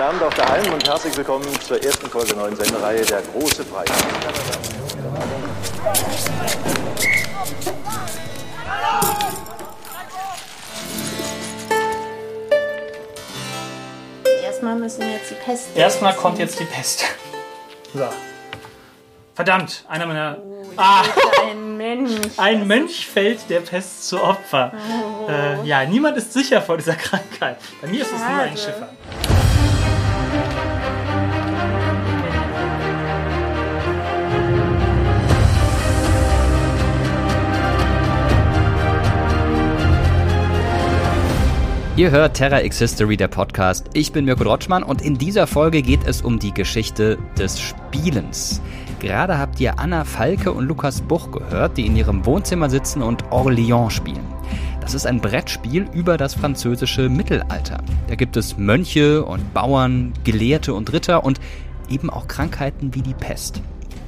Guten Abend auch daheim und herzlich willkommen zur ersten Folge neuen Sendereihe Der große Preis. Erstmal müssen wir jetzt die Pest. Erstmal kommt jetzt die Pest. So. Verdammt, einer meiner. Ah, Ein Mensch. ein Mönch fällt der Pest zu Opfer. Äh, ja, niemand ist sicher vor dieser Krankheit. Bei mir ist es nur ein. Schiffer. Ihr hört Terra X History, der Podcast. Ich bin Mirko Drotschmann und in dieser Folge geht es um die Geschichte des Spielens. Gerade habt ihr Anna Falke und Lukas Buch gehört, die in ihrem Wohnzimmer sitzen und Orléans spielen. Das ist ein Brettspiel über das französische Mittelalter. Da gibt es Mönche und Bauern, Gelehrte und Ritter und eben auch Krankheiten wie die Pest.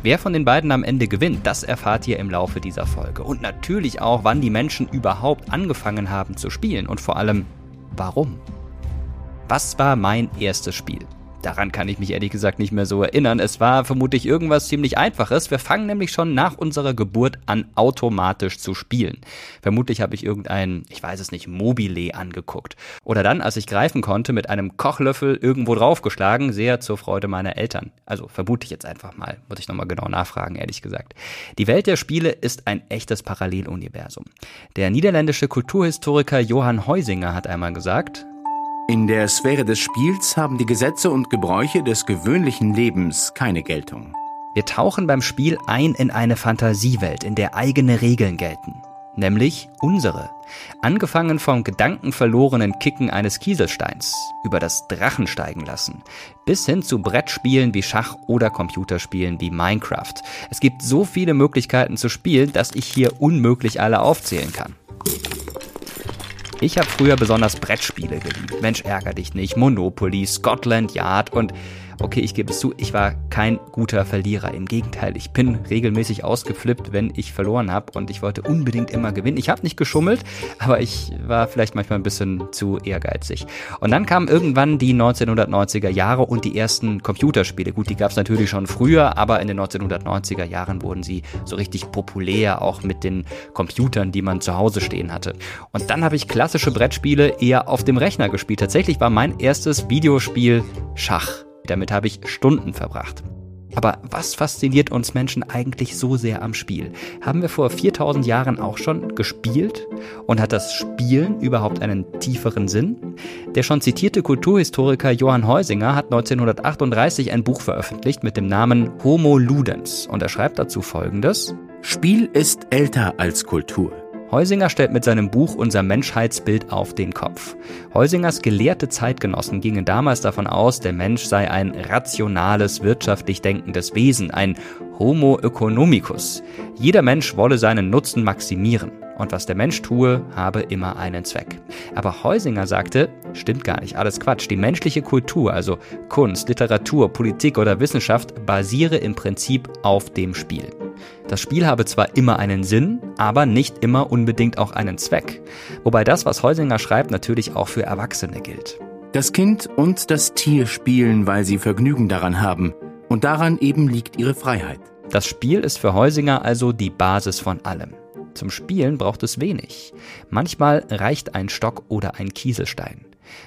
Wer von den beiden am Ende gewinnt, das erfahrt ihr im Laufe dieser Folge. Und natürlich auch, wann die Menschen überhaupt angefangen haben zu spielen und vor allem, warum. Was war mein erstes Spiel? Daran kann ich mich ehrlich gesagt nicht mehr so erinnern. Es war vermutlich irgendwas ziemlich Einfaches. Wir fangen nämlich schon nach unserer Geburt an, automatisch zu spielen. Vermutlich habe ich irgendein, ich weiß es nicht, Mobile angeguckt. Oder dann, als ich greifen konnte, mit einem Kochlöffel irgendwo draufgeschlagen, sehr zur Freude meiner Eltern. Also vermute ich jetzt einfach mal. Muss ich nochmal genau nachfragen, ehrlich gesagt. Die Welt der Spiele ist ein echtes Paralleluniversum. Der niederländische Kulturhistoriker Johann Heusinger hat einmal gesagt, In der Sphäre des Spiels haben die Gesetze und Gebräuche des gewöhnlichen Lebens keine Geltung. Wir tauchen beim Spiel ein in eine Fantasiewelt, in der eigene Regeln gelten. Nämlich unsere. Angefangen vom gedankenverlorenen Kicken eines Kieselsteins, über das Drachen steigen lassen, bis hin zu Brettspielen wie Schach oder Computerspielen wie Minecraft. Es gibt so viele Möglichkeiten zu spielen, dass ich hier unmöglich alle aufzählen kann. Ich habe früher besonders Brettspiele geliebt. Mensch, ärger dich nicht. Monopoly, Scotland Yard und okay, ich gebe es zu, ich war kein guter Verlierer. Im Gegenteil, ich bin regelmäßig ausgeflippt, wenn ich verloren habe und ich wollte unbedingt immer gewinnen. Ich habe nicht geschummelt, aber ich war vielleicht manchmal ein bisschen zu ehrgeizig. Und dann kamen irgendwann die 1990er Jahre und die ersten Computerspiele. Gut, die gab es natürlich schon früher, aber in den 1990er Jahren wurden sie so richtig populär, auch mit den Computern, die man zu Hause stehen hatte. Und dann habe ich klassische Brettspiele eher auf dem Rechner gespielt. Tatsächlich war mein erstes Videospiel Schach. Damit habe ich Stunden verbracht. Aber was fasziniert uns Menschen eigentlich so sehr am Spiel? Haben wir vor 4000 Jahren auch schon gespielt? Und hat das Spielen überhaupt einen tieferen Sinn? Der schon zitierte Kulturhistoriker Johann Heusinger hat 1938 ein Buch veröffentlicht mit dem Namen Homo Ludens und er schreibt dazu folgendes. Spiel ist älter als Kultur. Heusinger stellt mit seinem Buch unser Menschheitsbild auf den Kopf. Heusingers gelehrte Zeitgenossen gingen damals davon aus, der Mensch sei ein rationales, wirtschaftlich denkendes Wesen, ein Homo economicus. Jeder Mensch wolle seinen Nutzen maximieren. Und was der Mensch tue, habe immer einen Zweck. Aber Heusinger sagte, stimmt gar nicht, alles Quatsch. Die menschliche Kultur, also Kunst, Literatur, Politik oder Wissenschaft, basiere im Prinzip auf dem Spiel. Das Spiel habe zwar immer einen Sinn, aber nicht immer unbedingt auch einen Zweck. Wobei das, was Heusinger schreibt, natürlich auch für Erwachsene gilt. Das Kind und das Tier spielen, weil sie Vergnügen daran haben. Und daran eben liegt ihre Freiheit. Das Spiel ist für Heusinger also die Basis von allem. Zum Spielen braucht es wenig. Manchmal reicht ein Stock oder ein Kieselstein.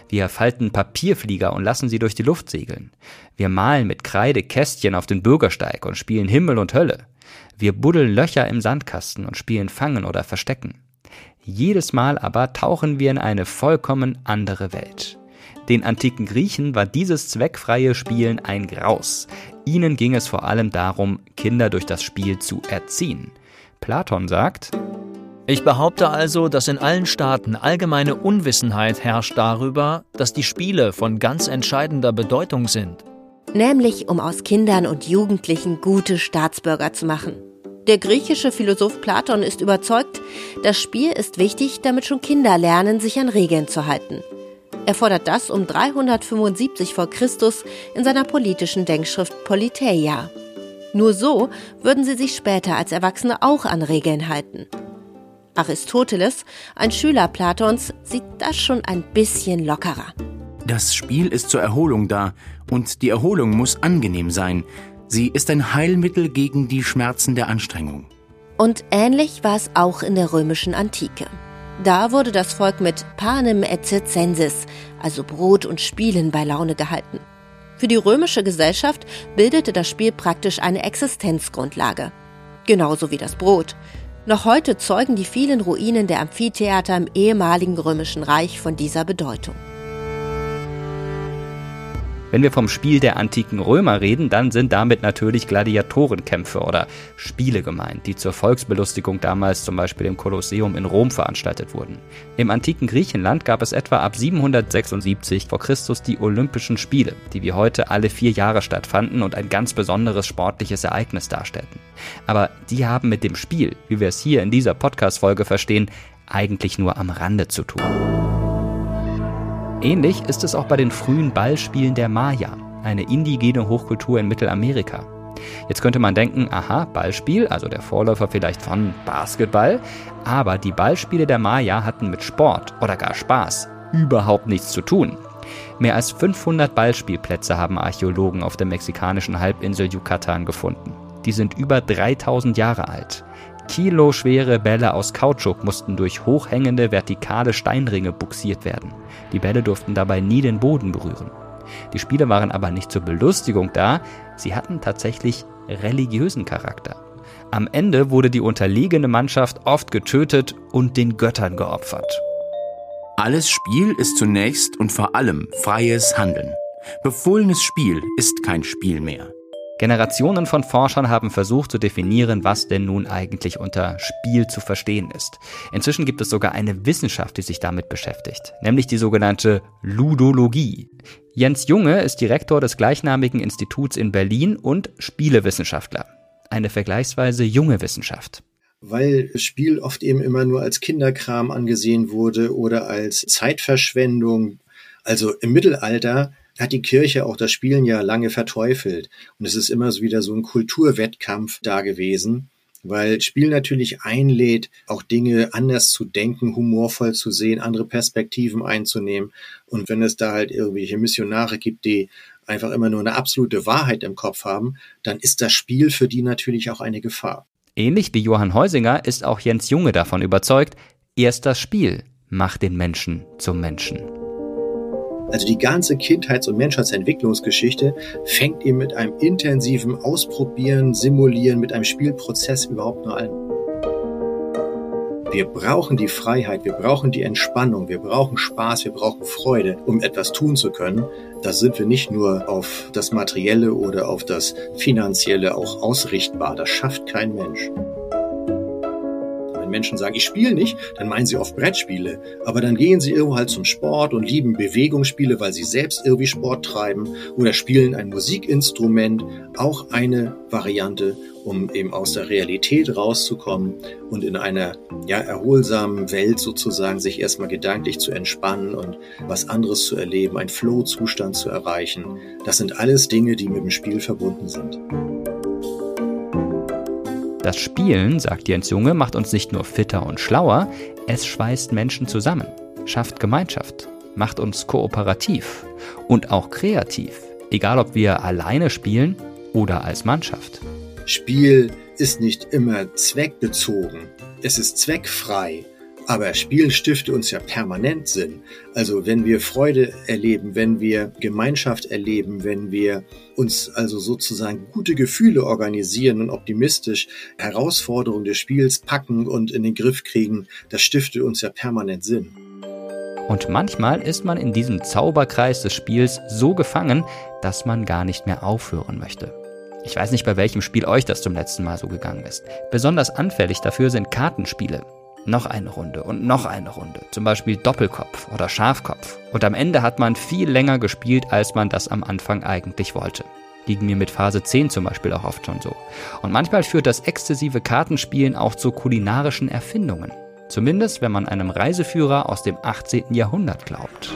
Wir falten Papierflieger und lassen sie durch die Luft segeln. Wir malen mit Kreide Kästchen auf den Bürgersteig und spielen Himmel und Hölle. Wir buddeln Löcher im Sandkasten und spielen Fangen oder Verstecken. Jedes Mal aber tauchen wir in eine vollkommen andere Welt. Den antiken Griechen war dieses zweckfreie Spielen ein Graus. Ihnen ging es vor allem darum, Kinder durch das Spiel zu erziehen. Platon sagt, Ich behaupte also, dass in allen Staaten allgemeine Unwissenheit herrscht darüber, dass die Spiele von ganz entscheidender Bedeutung sind. Nämlich um aus Kindern und Jugendlichen gute Staatsbürger zu machen. Der griechische Philosoph Platon ist überzeugt, das Spiel ist wichtig, damit schon Kinder lernen, sich an Regeln zu halten. Er fordert das um 375 vor Christus in seiner politischen Denkschrift Politeia. Nur so würden sie sich später als Erwachsene auch an Regeln halten. Aristoteles, ein Schüler Platons, sieht das schon ein bisschen lockerer. Das Spiel ist zur Erholung da und die Erholung muss angenehm sein. Sie ist ein Heilmittel gegen die Schmerzen der Anstrengung. Und ähnlich war es auch in der römischen Antike. Da wurde das Volk mit panem et circensis, also Brot und Spielen, bei Laune gehalten. Für die römische Gesellschaft bildete das Spiel praktisch eine Existenzgrundlage. Genauso wie das Brot. Noch heute zeugen die vielen Ruinen der Amphitheater im ehemaligen römischen Reich von dieser Bedeutung. Wenn wir vom Spiel der antiken Römer reden, dann sind damit natürlich Gladiatorenkämpfe oder Spiele gemeint, die zur Volksbelustigung damals zum Beispiel im Kolosseum in Rom veranstaltet wurden. Im antiken Griechenland gab es etwa ab 776 vor Christus die Olympischen Spiele, die wie heute alle vier Jahre stattfanden und ein ganz besonderes sportliches Ereignis darstellten. Aber die haben mit dem Spiel, wie wir es hier in dieser Podcast-Folge verstehen, eigentlich nur am Rande zu tun. Ähnlich ist es auch bei den frühen Ballspielen der Maya, eine indigene Hochkultur in Mittelamerika. Jetzt könnte man denken, aha, Ballspiel, also der Vorläufer vielleicht von Basketball, aber die Ballspiele der Maya hatten mit Sport oder gar Spaß überhaupt nichts zu tun. Mehr als 500 Ballspielplätze haben Archäologen auf der mexikanischen Halbinsel Yucatan gefunden. Die sind über 3000 Jahre alt. Kiloschwere Bälle aus Kautschuk mussten durch hochhängende vertikale Steinringe buxiert werden. Die Bälle durften dabei nie den Boden berühren. Die Spiele waren aber nicht zur Belustigung da, sie hatten tatsächlich religiösen Charakter. Am Ende wurde die unterlegene Mannschaft oft getötet und den Göttern geopfert. Alles Spiel ist zunächst und vor allem freies Handeln. Befohlenes Spiel ist kein Spiel mehr. Generationen von Forschern haben versucht zu definieren, was denn nun eigentlich unter Spiel zu verstehen ist. Inzwischen gibt es sogar eine Wissenschaft, die sich damit beschäftigt, nämlich die sogenannte Ludologie. Jens Junge ist Direktor des gleichnamigen Instituts in Berlin und Spielewissenschaftler. Eine vergleichsweise junge Wissenschaft weil Spiel oft eben immer nur als Kinderkram angesehen wurde oder als Zeitverschwendung. Also im Mittelalter hat die Kirche auch das Spielen ja lange verteufelt. Und es ist immer so wieder so ein Kulturwettkampf da gewesen, weil Spiel natürlich einlädt, auch Dinge anders zu denken, humorvoll zu sehen, andere Perspektiven einzunehmen. Und wenn es da halt irgendwelche Missionare gibt, die einfach immer nur eine absolute Wahrheit im Kopf haben, dann ist das Spiel für die natürlich auch eine Gefahr. Ähnlich wie Johann Heusinger ist auch Jens Junge davon überzeugt, erst das Spiel macht den Menschen zum Menschen. Also die ganze Kindheits- und Menschheitsentwicklungsgeschichte fängt eben mit einem intensiven Ausprobieren, Simulieren, mit einem Spielprozess überhaupt nur an. Wir brauchen die Freiheit, wir brauchen die Entspannung, wir brauchen Spaß, wir brauchen Freude, um etwas tun zu können. Da sind wir nicht nur auf das Materielle oder auf das Finanzielle auch ausrichtbar. Das schafft kein Mensch. Menschen sagen, ich spiele nicht, dann meinen sie oft Brettspiele. Aber dann gehen sie irgendwo halt zum Sport und lieben Bewegungsspiele, weil sie selbst irgendwie Sport treiben oder spielen ein Musikinstrument. Auch eine Variante, um eben aus der Realität rauszukommen und in einer ja, erholsamen Welt sozusagen sich erstmal gedanklich zu entspannen und was anderes zu erleben, einen Flow-Zustand zu erreichen. Das sind alles Dinge, die mit dem Spiel verbunden sind. Das Spielen, sagt Jens Junge, macht uns nicht nur fitter und schlauer, es schweißt Menschen zusammen, schafft Gemeinschaft, macht uns kooperativ und auch kreativ, egal ob wir alleine spielen oder als Mannschaft. Spiel ist nicht immer zweckbezogen, es ist zweckfrei. Aber Spielen stifte uns ja permanent Sinn. Also wenn wir Freude erleben, wenn wir Gemeinschaft erleben, wenn wir uns also sozusagen gute Gefühle organisieren und optimistisch Herausforderungen des Spiels packen und in den Griff kriegen, das stifte uns ja permanent Sinn. Und manchmal ist man in diesem Zauberkreis des Spiels so gefangen, dass man gar nicht mehr aufhören möchte. Ich weiß nicht, bei welchem Spiel euch das zum letzten Mal so gegangen ist. Besonders anfällig dafür sind Kartenspiele noch eine Runde und noch eine Runde. Zum Beispiel Doppelkopf oder Schafkopf. Und am Ende hat man viel länger gespielt, als man das am Anfang eigentlich wollte. Ging mir mit Phase 10 zum Beispiel auch oft schon so. Und manchmal führt das exzessive Kartenspielen auch zu kulinarischen Erfindungen. Zumindest wenn man einem Reiseführer aus dem 18. Jahrhundert glaubt.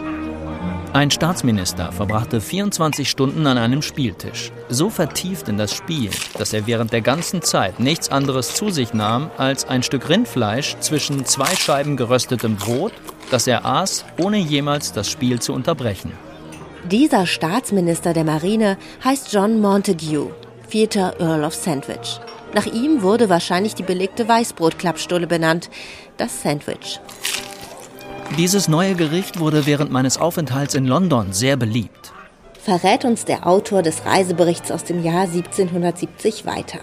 Ein Staatsminister verbrachte 24 Stunden an einem Spieltisch, so vertieft in das Spiel, dass er während der ganzen Zeit nichts anderes zu sich nahm als ein Stück Rindfleisch zwischen zwei Scheiben geröstetem Brot, das er aß, ohne jemals das Spiel zu unterbrechen. Dieser Staatsminister der Marine heißt John Montague, vierter Earl of Sandwich. Nach ihm wurde wahrscheinlich die belegte Weißbrotklappstulle benannt, das Sandwich. Dieses neue Gericht wurde während meines Aufenthalts in London sehr beliebt. Verrät uns der Autor des Reiseberichts aus dem Jahr 1770 weiter.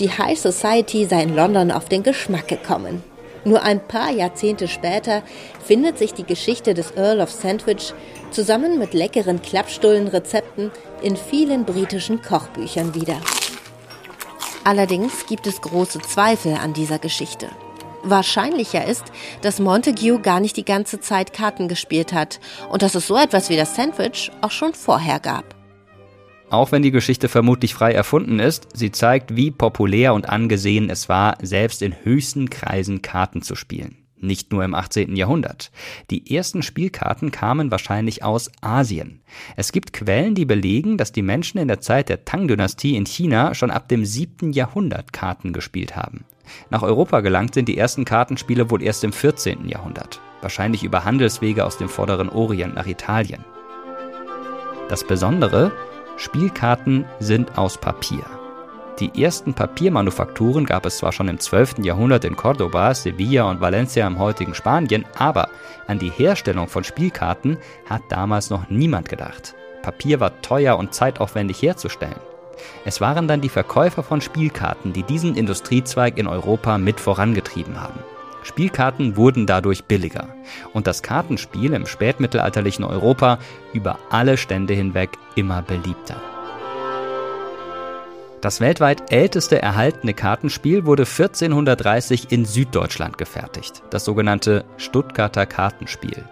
Die High Society sei in London auf den Geschmack gekommen. Nur ein paar Jahrzehnte später findet sich die Geschichte des Earl of Sandwich zusammen mit leckeren Klappstullenrezepten in vielen britischen Kochbüchern wieder. Allerdings gibt es große Zweifel an dieser Geschichte. Wahrscheinlicher ist, dass Montague gar nicht die ganze Zeit Karten gespielt hat und dass es so etwas wie das Sandwich auch schon vorher gab. Auch wenn die Geschichte vermutlich frei erfunden ist, sie zeigt, wie populär und angesehen es war, selbst in höchsten Kreisen Karten zu spielen. Nicht nur im 18. Jahrhundert. Die ersten Spielkarten kamen wahrscheinlich aus Asien. Es gibt Quellen, die belegen, dass die Menschen in der Zeit der Tang-Dynastie in China schon ab dem 7. Jahrhundert Karten gespielt haben. Nach Europa gelangt sind die ersten Kartenspiele wohl erst im 14. Jahrhundert. Wahrscheinlich über Handelswege aus dem vorderen Orient nach Italien. Das Besondere, Spielkarten sind aus Papier. Die ersten Papiermanufakturen gab es zwar schon im 12. Jahrhundert in Cordoba, Sevilla und Valencia im heutigen Spanien, aber an die Herstellung von Spielkarten hat damals noch niemand gedacht. Papier war teuer und zeitaufwendig herzustellen. Es waren dann die Verkäufer von Spielkarten, die diesen Industriezweig in Europa mit vorangetrieben haben. Spielkarten wurden dadurch billiger und das Kartenspiel im spätmittelalterlichen Europa über alle Stände hinweg immer beliebter. Das weltweit älteste erhaltene Kartenspiel wurde 1430 in Süddeutschland gefertigt, das sogenannte Stuttgarter Kartenspiel.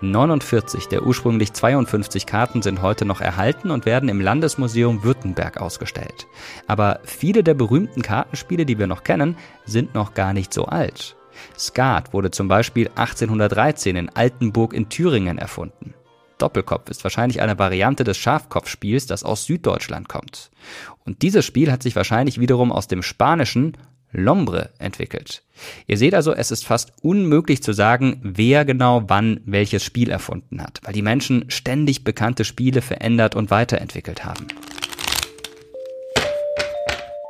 49 der ursprünglich 52 Karten sind heute noch erhalten und werden im Landesmuseum Württemberg ausgestellt. Aber viele der berühmten Kartenspiele, die wir noch kennen, sind noch gar nicht so alt. Skat wurde zum Beispiel 1813 in Altenburg in Thüringen erfunden. Doppelkopf ist wahrscheinlich eine Variante des Schafkopfspiels, das aus Süddeutschland kommt. Und dieses Spiel hat sich wahrscheinlich wiederum aus dem Spanischen Lombre entwickelt. Ihr seht also, es ist fast unmöglich zu sagen, wer genau wann welches Spiel erfunden hat, weil die Menschen ständig bekannte Spiele verändert und weiterentwickelt haben.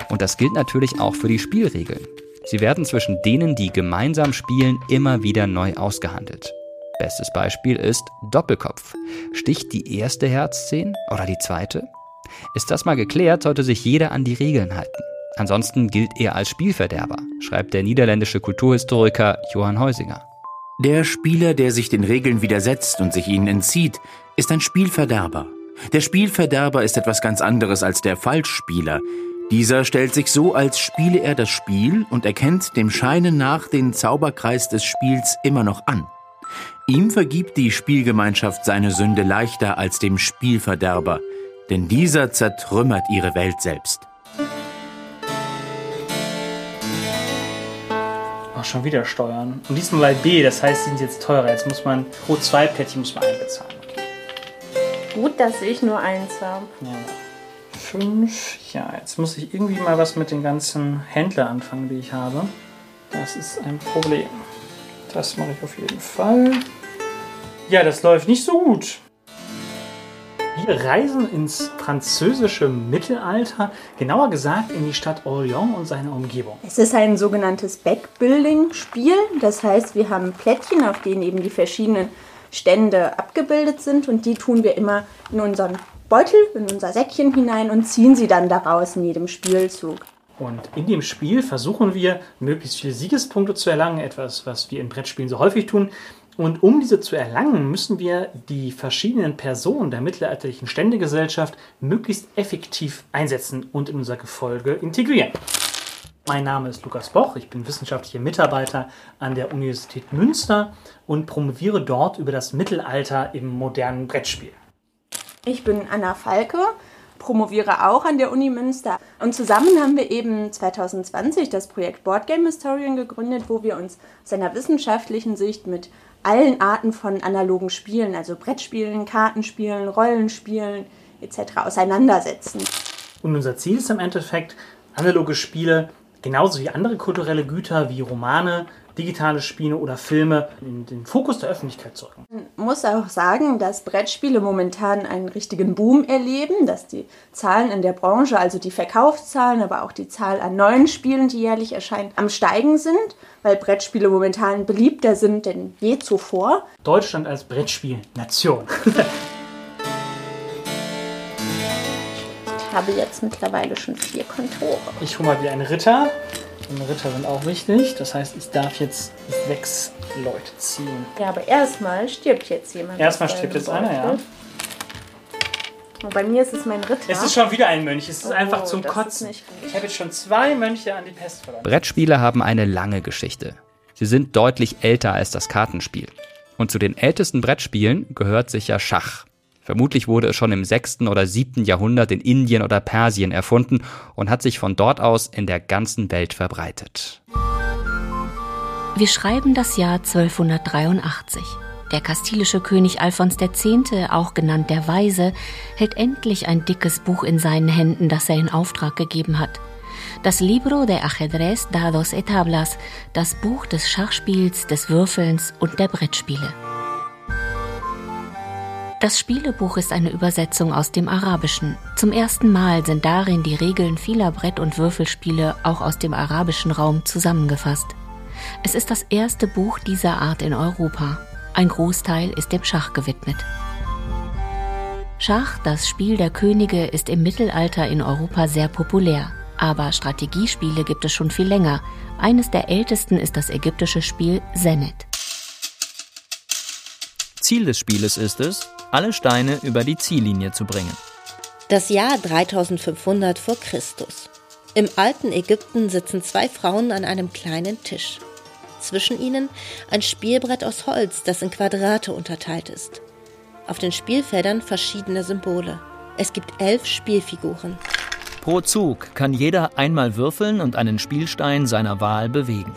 Und das gilt natürlich auch für die Spielregeln. Sie werden zwischen denen, die gemeinsam spielen, immer wieder neu ausgehandelt. Bestes Beispiel ist Doppelkopf. Sticht die erste Herz 10 oder die zweite? Ist das mal geklärt, sollte sich jeder an die Regeln halten. Ansonsten gilt er als Spielverderber, schreibt der niederländische Kulturhistoriker Johann Heusinger. Der Spieler, der sich den Regeln widersetzt und sich ihnen entzieht, ist ein Spielverderber. Der Spielverderber ist etwas ganz anderes als der Falschspieler, dieser stellt sich so, als spiele er das Spiel und erkennt dem Scheine nach den Zauberkreis des Spiels immer noch an. Ihm vergibt die Spielgemeinschaft seine Sünde leichter als dem Spielverderber, denn dieser zertrümmert ihre Welt selbst. Schon wieder Steuern. Und diesmal bei B, das heißt, sie sind jetzt teurer. Jetzt muss man pro zwei Plättchen muss man einbezahlen. Okay. Gut, dass ich nur eins habe. Ja. 5. Ja, jetzt muss ich irgendwie mal was mit den ganzen Händlern anfangen, die ich habe. Das ist ein Problem. Das mache ich auf jeden Fall. Ja, das läuft nicht so gut. Wir reisen ins französische Mittelalter, genauer gesagt in die Stadt Orléans und seine Umgebung. Es ist ein sogenanntes Backbuilding-Spiel. Das heißt, wir haben Plättchen, auf denen eben die verschiedenen Stände abgebildet sind und die tun wir immer in unseren Beutel in unser Säckchen hinein und ziehen sie dann daraus in jedem Spielzug. Und in dem Spiel versuchen wir, möglichst viele Siegespunkte zu erlangen, etwas, was wir in Brettspielen so häufig tun. Und um diese zu erlangen, müssen wir die verschiedenen Personen der mittelalterlichen Ständegesellschaft möglichst effektiv einsetzen und in unser Gefolge integrieren. Mein Name ist Lukas Boch, ich bin wissenschaftlicher Mitarbeiter an der Universität Münster und promoviere dort über das Mittelalter im modernen Brettspiel. Ich bin Anna Falke, promoviere auch an der Uni Münster. Und zusammen haben wir eben 2020 das Projekt Board Game Historian gegründet, wo wir uns aus einer wissenschaftlichen Sicht mit allen Arten von analogen Spielen, also Brettspielen, Kartenspielen, Rollenspielen etc. auseinandersetzen. Und unser Ziel ist im Endeffekt, analoge Spiele genauso wie andere kulturelle Güter wie Romane digitale Spiele oder Filme in den Fokus der Öffentlichkeit zu rücken. Man muss auch sagen, dass Brettspiele momentan einen richtigen Boom erleben, dass die Zahlen in der Branche, also die Verkaufszahlen, aber auch die Zahl an neuen Spielen, die jährlich erscheinen, am Steigen sind, weil Brettspiele momentan beliebter sind denn je zuvor. Deutschland als Brettspielnation. Ich habe jetzt mittlerweile schon vier Kontore. Ich hole mal wieder einen Ritter. Und Ritter sind auch wichtig. Das heißt, ich darf jetzt sechs Leute ziehen. Ja, aber erstmal stirbt jetzt jemand. Erstmal stirbt jetzt einer, ja. Und bei mir ist es mein Ritter. Es ist schon wieder ein Mönch. Es ist Oh, einfach zum Kotzen. Ich habe jetzt schon zwei Mönche an die Pest verloren. Brettspiele haben eine lange Geschichte. Sie sind deutlich älter als das Kartenspiel. Und zu den ältesten Brettspielen gehört sicher Schach. Vermutlich wurde es schon im 6. oder 7. Jahrhundert in Indien oder Persien erfunden und hat sich von dort aus in der ganzen Welt verbreitet. Wir schreiben das Jahr 1283. Der kastilische König Alfons X., auch genannt der Weise, hält endlich ein dickes Buch in seinen Händen, das er in Auftrag gegeben hat. Das Libro de Ajedrez, Dados et Tablas, das Buch des Schachspiels, des Würfelns und der Brettspiele. Das Spielebuch ist eine Übersetzung aus dem Arabischen. Zum ersten Mal sind darin die Regeln vieler Brett- und Würfelspiele auch aus dem arabischen Raum zusammengefasst. Es ist das erste Buch dieser Art in Europa. Ein Großteil ist dem Schach gewidmet. Schach, das Spiel der Könige, ist im Mittelalter in Europa sehr populär. Aber Strategiespiele gibt es schon viel länger. Eines der ältesten ist das ägyptische Spiel Senet. Ziel des Spieles ist es, alle Steine über die Ziellinie zu bringen. Das Jahr 3500 vor Christus. Im alten Ägypten sitzen zwei Frauen an einem kleinen Tisch. Zwischen ihnen ein Spielbrett aus Holz, das in Quadrate unterteilt ist. Auf den Spielfeldern verschiedene Symbole. Es gibt elf Spielfiguren. Pro Zug kann jeder einmal würfeln und einen Spielstein seiner Wahl bewegen.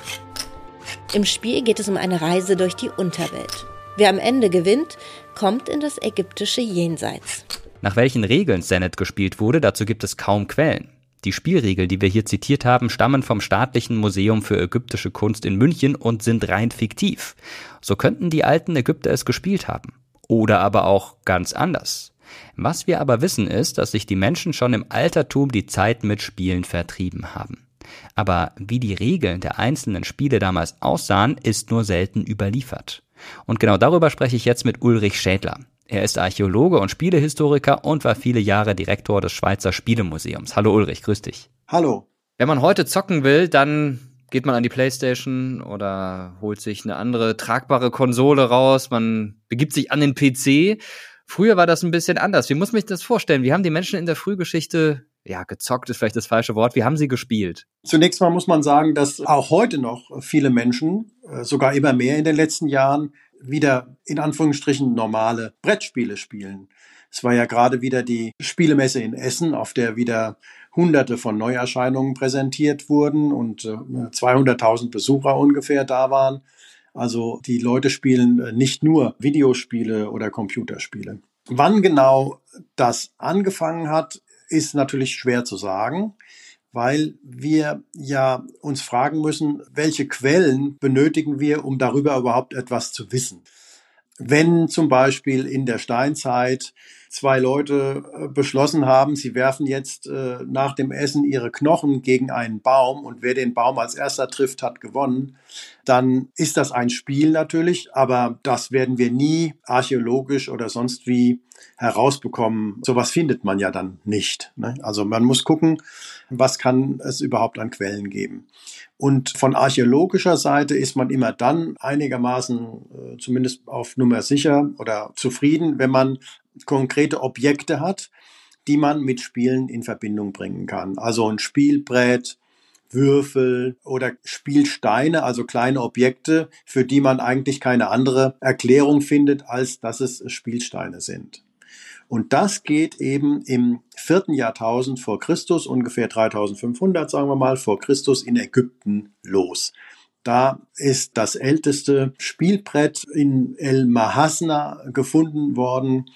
Im Spiel geht es um eine Reise durch die Unterwelt. Wer am Ende gewinnt, kommt in das ägyptische Jenseits. Nach welchen Regeln Senet gespielt wurde, dazu gibt es kaum Quellen. Die Spielregeln, die wir hier zitiert haben, stammen vom Staatlichen Museum für ägyptische Kunst in München und sind rein fiktiv. So könnten die alten Ägypter es gespielt haben. Oder aber auch ganz anders. Was wir aber wissen ist, dass sich die Menschen schon im Altertum die Zeit mit Spielen vertrieben haben. Aber wie die Regeln der einzelnen Spiele damals aussahen, ist nur selten überliefert. Und genau darüber spreche ich jetzt mit Ulrich Schädler. Er ist Archäologe und Spielehistoriker und war viele Jahre Direktor des Schweizer Spielemuseums. Hallo Ulrich, grüß dich. Hallo. Wenn man heute zocken will, dann geht man an die Playstation oder holt sich eine andere tragbare Konsole raus, man begibt sich an den PC. Früher war das ein bisschen anders. Wie muss man sich das vorstellen? Wie haben die Menschen in der Frühgeschichte, ja, gezockt ist vielleicht das falsche Wort, wie haben sie gespielt? Zunächst mal muss man sagen, dass auch heute noch viele Menschen, äh, sogar immer mehr in den letzten Jahren, wieder in Anführungsstrichen normale Brettspiele spielen. Es war ja gerade wieder die Spielemesse in Essen, auf der wieder Hunderte von Neuerscheinungen präsentiert wurden und äh, 200.000 Besucher ungefähr da waren. Also die Leute spielen äh, nicht nur Videospiele oder Computerspiele. Wann genau das angefangen hat, ist natürlich schwer zu sagen, weil wir ja uns fragen müssen, welche Quellen benötigen wir, um darüber überhaupt etwas zu wissen. Wenn zum Beispiel in der Steinzeit zwei Leute äh, beschlossen haben, sie werfen jetzt äh, nach dem Essen ihre Knochen gegen einen Baum und wer den Baum als erster trifft, hat gewonnen, dann ist das ein Spiel natürlich, aber das werden wir nie archäologisch oder sonst wie herausbekommen. Sowas findet man ja dann nicht. Ne? Also man muss gucken, was kann es überhaupt an Quellen geben. Und von archäologischer Seite ist man immer dann einigermaßen äh, zumindest auf Nummer sicher oder zufrieden, wenn man konkrete Objekte hat, die man mit Spielen in Verbindung bringen kann. Also ein Spielbrett, Würfel oder Spielsteine, also kleine Objekte, für die man eigentlich keine andere Erklärung findet, als dass es Spielsteine sind. Und das geht eben im vierten Jahrtausend vor Christus, ungefähr 3500, sagen wir mal, vor Christus in Ägypten los. Da ist das älteste Spielbrett in El Mahasna gefunden worden.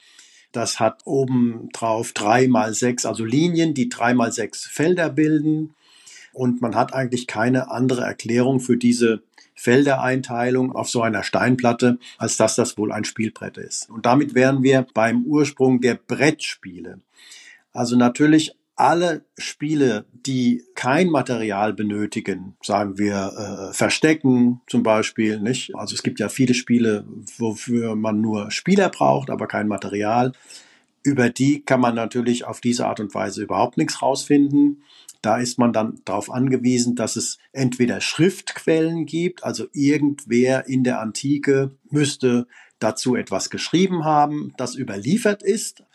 Das hat oben drauf drei mal sechs, also Linien, die drei mal sechs Felder bilden. Und man hat eigentlich keine andere Erklärung für diese Feldereinteilung auf so einer Steinplatte, als dass das wohl ein Spielbrett ist. Und damit wären wir beim Ursprung der Brettspiele. Also natürlich alle Spiele, die kein Material benötigen, sagen wir äh, Verstecken zum Beispiel, nicht? Also es gibt ja viele Spiele, wofür man nur Spieler braucht, aber kein Material. Über die kann man natürlich auf diese Art und Weise überhaupt nichts rausfinden. Da ist man dann darauf angewiesen, dass es entweder Schriftquellen gibt, also irgendwer in der Antike müsste dazu etwas geschrieben haben, das überliefert ist.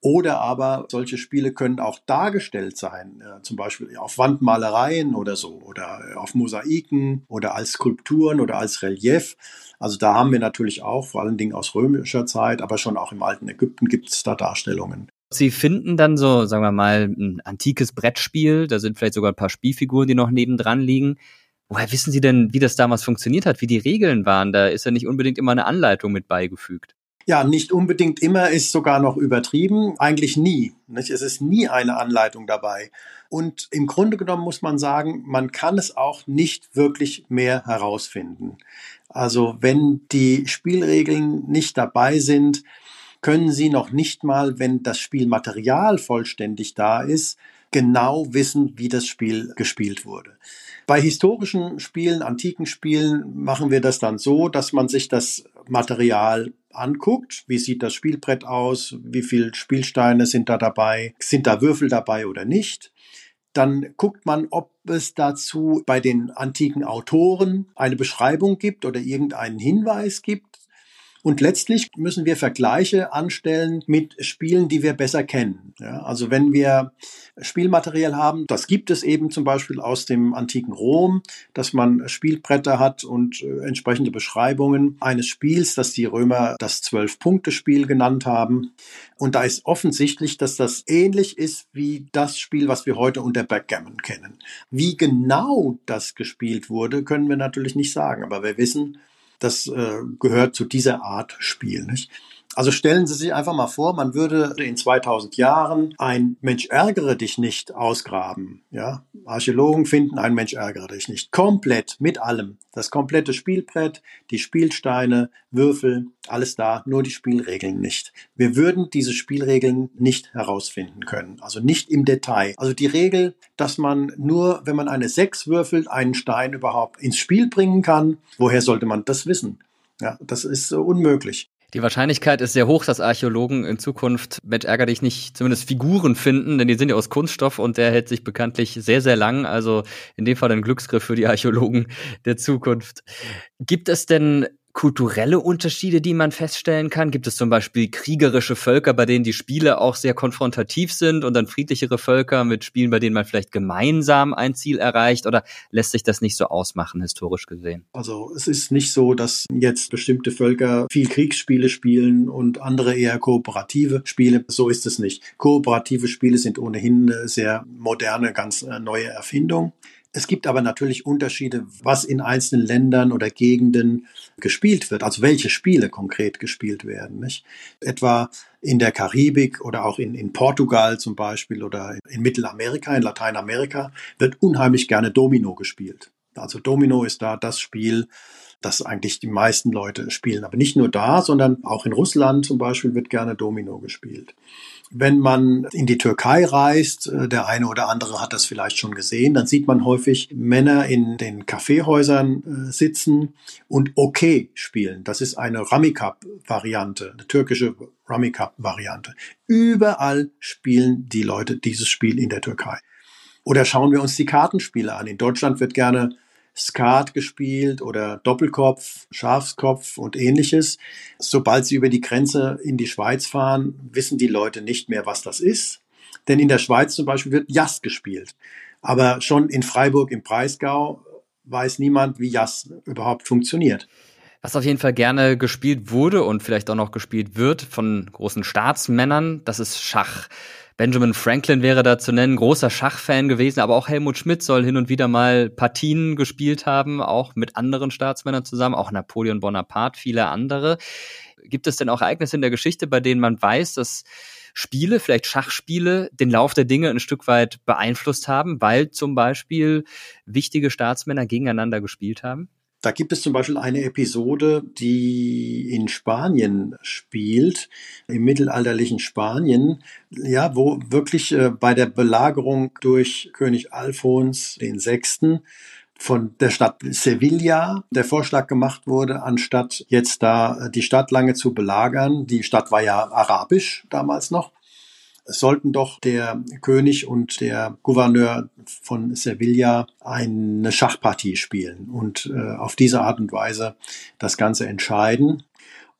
Oder aber solche Spiele können auch dargestellt sein, äh, zum Beispiel auf Wandmalereien oder so, oder äh, auf Mosaiken oder als Skulpturen oder als Relief. Also da haben wir natürlich auch, vor allen Dingen aus römischer Zeit, aber schon auch im alten Ägypten gibt es da Darstellungen. Sie finden dann so, sagen wir mal, ein antikes Brettspiel, da sind vielleicht sogar ein paar Spielfiguren, die noch nebendran liegen. Woher wissen Sie denn, wie das damals funktioniert hat, wie die Regeln waren? Da ist ja nicht unbedingt immer eine Anleitung mit beigefügt. Ja, nicht unbedingt immer ist sogar noch übertrieben, eigentlich nie. Nicht? Es ist nie eine Anleitung dabei. Und im Grunde genommen muss man sagen, man kann es auch nicht wirklich mehr herausfinden. Also wenn die Spielregeln nicht dabei sind, können Sie noch nicht mal, wenn das Spielmaterial vollständig da ist, genau wissen, wie das Spiel gespielt wurde. Bei historischen Spielen, antiken Spielen machen wir das dann so, dass man sich das Material anguckt, wie sieht das Spielbrett aus, wie viele Spielsteine sind da dabei, sind da Würfel dabei oder nicht. Dann guckt man, ob es dazu bei den antiken Autoren eine Beschreibung gibt oder irgendeinen Hinweis gibt. Und letztlich müssen wir Vergleiche anstellen mit Spielen, die wir besser kennen. Ja, also wenn wir Spielmaterial haben, das gibt es eben zum Beispiel aus dem antiken Rom, dass man Spielbretter hat und äh, entsprechende Beschreibungen eines Spiels, das die Römer das Zwölf-Punkte-Spiel genannt haben. Und da ist offensichtlich, dass das ähnlich ist wie das Spiel, was wir heute unter Backgammon kennen. Wie genau das gespielt wurde, können wir natürlich nicht sagen, aber wir wissen, das äh, gehört zu dieser Art Spiel. Nicht? Also stellen Sie sich einfach mal vor, man würde in 2000 Jahren ein Mensch ärgere dich nicht ausgraben. Ja, Archäologen finden ein Mensch ärgere dich nicht. Komplett mit allem. Das komplette Spielbrett, die Spielsteine, Würfel, alles da, nur die Spielregeln nicht. Wir würden diese Spielregeln nicht herausfinden können. Also nicht im Detail. Also die Regel, dass man nur, wenn man eine 6 würfelt, einen Stein überhaupt ins Spiel bringen kann. Woher sollte man das wissen? Ja, das ist unmöglich. Die Wahrscheinlichkeit ist sehr hoch, dass Archäologen in Zukunft mit Ärger dich nicht zumindest Figuren finden, denn die sind ja aus Kunststoff und der hält sich bekanntlich sehr, sehr lang. Also in dem Fall ein Glücksgriff für die Archäologen der Zukunft. Gibt es denn kulturelle Unterschiede, die man feststellen kann? Gibt es zum Beispiel kriegerische Völker, bei denen die Spiele auch sehr konfrontativ sind und dann friedlichere Völker mit Spielen, bei denen man vielleicht gemeinsam ein Ziel erreicht? Oder lässt sich das nicht so ausmachen, historisch gesehen? Also es ist nicht so, dass jetzt bestimmte Völker viel Kriegsspiele spielen und andere eher kooperative Spiele. So ist es nicht. Kooperative Spiele sind ohnehin eine sehr moderne, ganz äh, neue Erfindung. Es gibt aber natürlich Unterschiede, was in einzelnen Ländern oder Gegenden gespielt wird, also welche Spiele konkret gespielt werden. Nicht? Etwa in der Karibik oder auch in, in Portugal zum Beispiel oder in Mittelamerika, in Lateinamerika wird unheimlich gerne Domino gespielt. Also Domino ist da das Spiel, das eigentlich die meisten Leute spielen. Aber nicht nur da, sondern auch in Russland zum Beispiel wird gerne Domino gespielt. Wenn man in die Türkei reist, äh, der eine oder andere hat das vielleicht schon gesehen, dann sieht man häufig Männer in den Kaffeehäusern äh, sitzen und Okay spielen. Das ist eine Rummy Cup Variante, eine türkische Rummy Cup Variante. Überall spielen die Leute dieses Spiel in der Türkei. Oder schauen wir uns die Kartenspiele an. In Deutschland wird gerne Skat gespielt oder Doppelkopf, Schafskopf und ähnliches. Sobald sie über die Grenze in die Schweiz fahren, wissen die Leute nicht mehr, was das ist. Denn in der Schweiz zum Beispiel wird Jass gespielt. Aber schon in Freiburg im Breisgau weiß niemand, wie Jass überhaupt funktioniert. Was auf jeden Fall gerne gespielt wurde und vielleicht auch noch gespielt wird von großen Staatsmännern, das ist Schach. Benjamin Franklin wäre da zu nennen, großer Schachfan gewesen, aber auch Helmut Schmidt soll hin und wieder mal Partien gespielt haben, auch mit anderen Staatsmännern zusammen, auch Napoleon Bonaparte, viele andere. Gibt es denn auch Ereignisse in der Geschichte, bei denen man weiß, dass Spiele, vielleicht Schachspiele, den Lauf der Dinge ein Stück weit beeinflusst haben, weil zum Beispiel wichtige Staatsmänner gegeneinander gespielt haben? Da gibt es zum Beispiel eine Episode, die in Spanien spielt, im mittelalterlichen Spanien, ja, wo wirklich äh, bei der Belagerung durch König Alfons den Sechsten von der Stadt Sevilla der Vorschlag gemacht wurde, anstatt jetzt da die Stadt lange zu belagern. Die Stadt war ja arabisch damals noch. Es sollten doch der König und der Gouverneur von Sevilla eine Schachpartie spielen und äh, auf diese Art und Weise das Ganze entscheiden.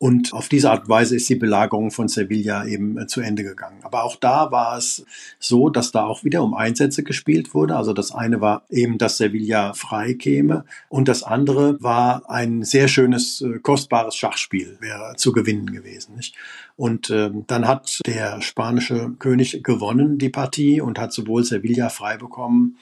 Und auf diese Art und Weise ist die Belagerung von Sevilla eben äh, zu Ende gegangen. Aber auch da war es so, dass da auch wieder um Einsätze gespielt wurde. Also das eine war eben, dass Sevilla frei käme und das andere war ein sehr schönes, äh, kostbares Schachspiel, wäre zu gewinnen gewesen. Nicht? Und ähm, dann hat der spanische König gewonnen die Partie und hat sowohl Sevilla frei bekommen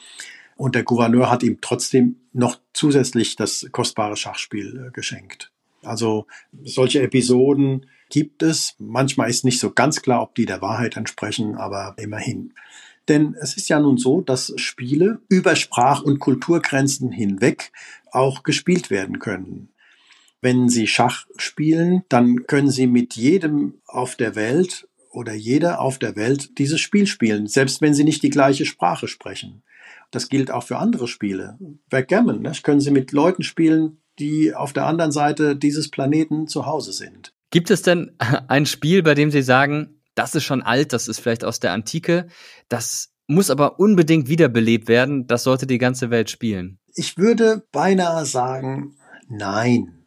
und der Gouverneur hat ihm trotzdem noch zusätzlich das kostbare Schachspiel äh, geschenkt. Also solche Episoden gibt es. Manchmal ist nicht so ganz klar, ob die der Wahrheit entsprechen, aber immerhin. Denn es ist ja nun so, dass Spiele über Sprach- und Kulturgrenzen hinweg auch gespielt werden können. Wenn Sie Schach spielen, dann können Sie mit jedem auf der Welt oder jeder auf der Welt dieses Spiel spielen, selbst wenn Sie nicht die gleiche Sprache sprechen. Das gilt auch für andere Spiele. Backgammon, ne? können Sie mit Leuten spielen, die auf der anderen Seite dieses Planeten zu Hause sind. Gibt es denn ein Spiel, bei dem Sie sagen, das ist schon alt, das ist vielleicht aus der Antike, das muss aber unbedingt wiederbelebt werden, das sollte die ganze Welt spielen? Ich würde beinahe sagen, nein.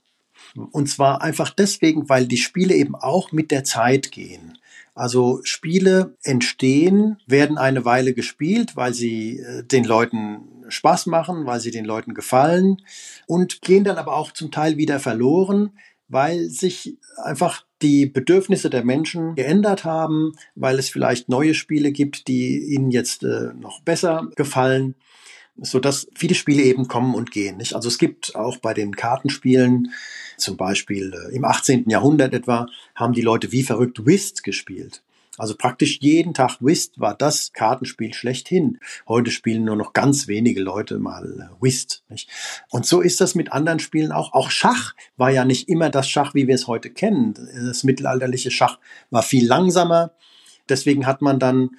Und zwar einfach deswegen, weil die Spiele eben auch mit der Zeit gehen. Also Spiele entstehen, werden eine Weile gespielt, weil sie äh, den Leuten Spaß machen, weil sie den Leuten gefallen und gehen dann aber auch zum Teil wieder verloren, weil sich einfach die Bedürfnisse der Menschen geändert haben, weil es vielleicht neue Spiele gibt, die ihnen jetzt äh, noch besser gefallen, so dass viele Spiele eben kommen und gehen. Nicht? Also es gibt auch bei den Kartenspielen zum Beispiel äh, im 18. Jahrhundert etwa haben die Leute wie verrückt Whist gespielt. Also praktisch jeden Tag Whist war das Kartenspiel schlechthin. Heute spielen nur noch ganz wenige Leute mal äh, Whist. Nicht? Und so ist das mit anderen Spielen auch. Auch Schach war ja nicht immer das Schach, wie wir es heute kennen. Das mittelalterliche Schach war viel langsamer. Deswegen hat man dann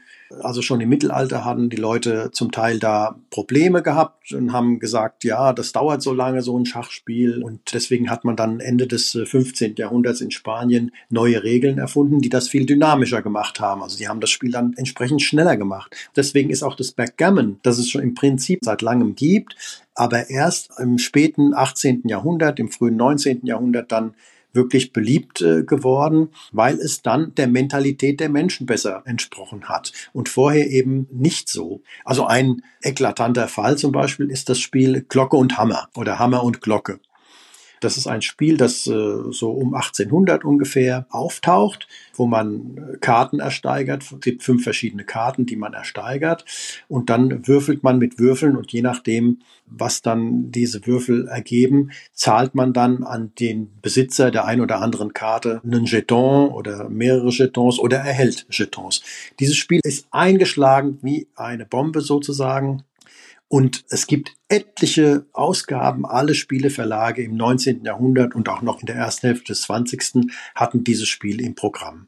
also schon im Mittelalter hatten die Leute zum Teil da Probleme gehabt und haben gesagt, ja, das dauert so lange, so ein Schachspiel. Und deswegen hat man dann Ende des 15. Äh, Jahrhunderts in Spanien neue Regeln erfunden, die das viel dynamischer gemacht haben. Also die haben das Spiel dann entsprechend schneller gemacht. Deswegen ist auch das Backgammon, das es schon im Prinzip seit langem gibt, aber erst im späten 18. Jahrhundert, im frühen 19. Jahrhundert dann wirklich beliebt äh, geworden, weil es dann der Mentalität der Menschen besser entsprochen hat und vorher eben nicht so. Also ein eklatanter Fall zum Beispiel ist das Spiel Glocke und Hammer oder Hammer und Glocke. Das ist ein Spiel, das äh, so um 1800 ungefähr auftaucht, wo man äh, Karten ersteigert. Es gibt fünf verschiedene Karten, die man ersteigert. Und dann würfelt man mit Würfeln und je nachdem, was dann diese Würfel ergeben, zahlt man dann an den Besitzer der ein oder anderen Karte einen Jeton oder mehrere Jetons oder erhält Jetons. Dieses Spiel ist eingeschlagen wie eine Bombe sozusagen. Und es gibt etliche Ausgaben, alle Spieleverlage im 19. Jahrhundert und auch noch in der ersten Hälfte des 20. hatten dieses Spiel im Programm.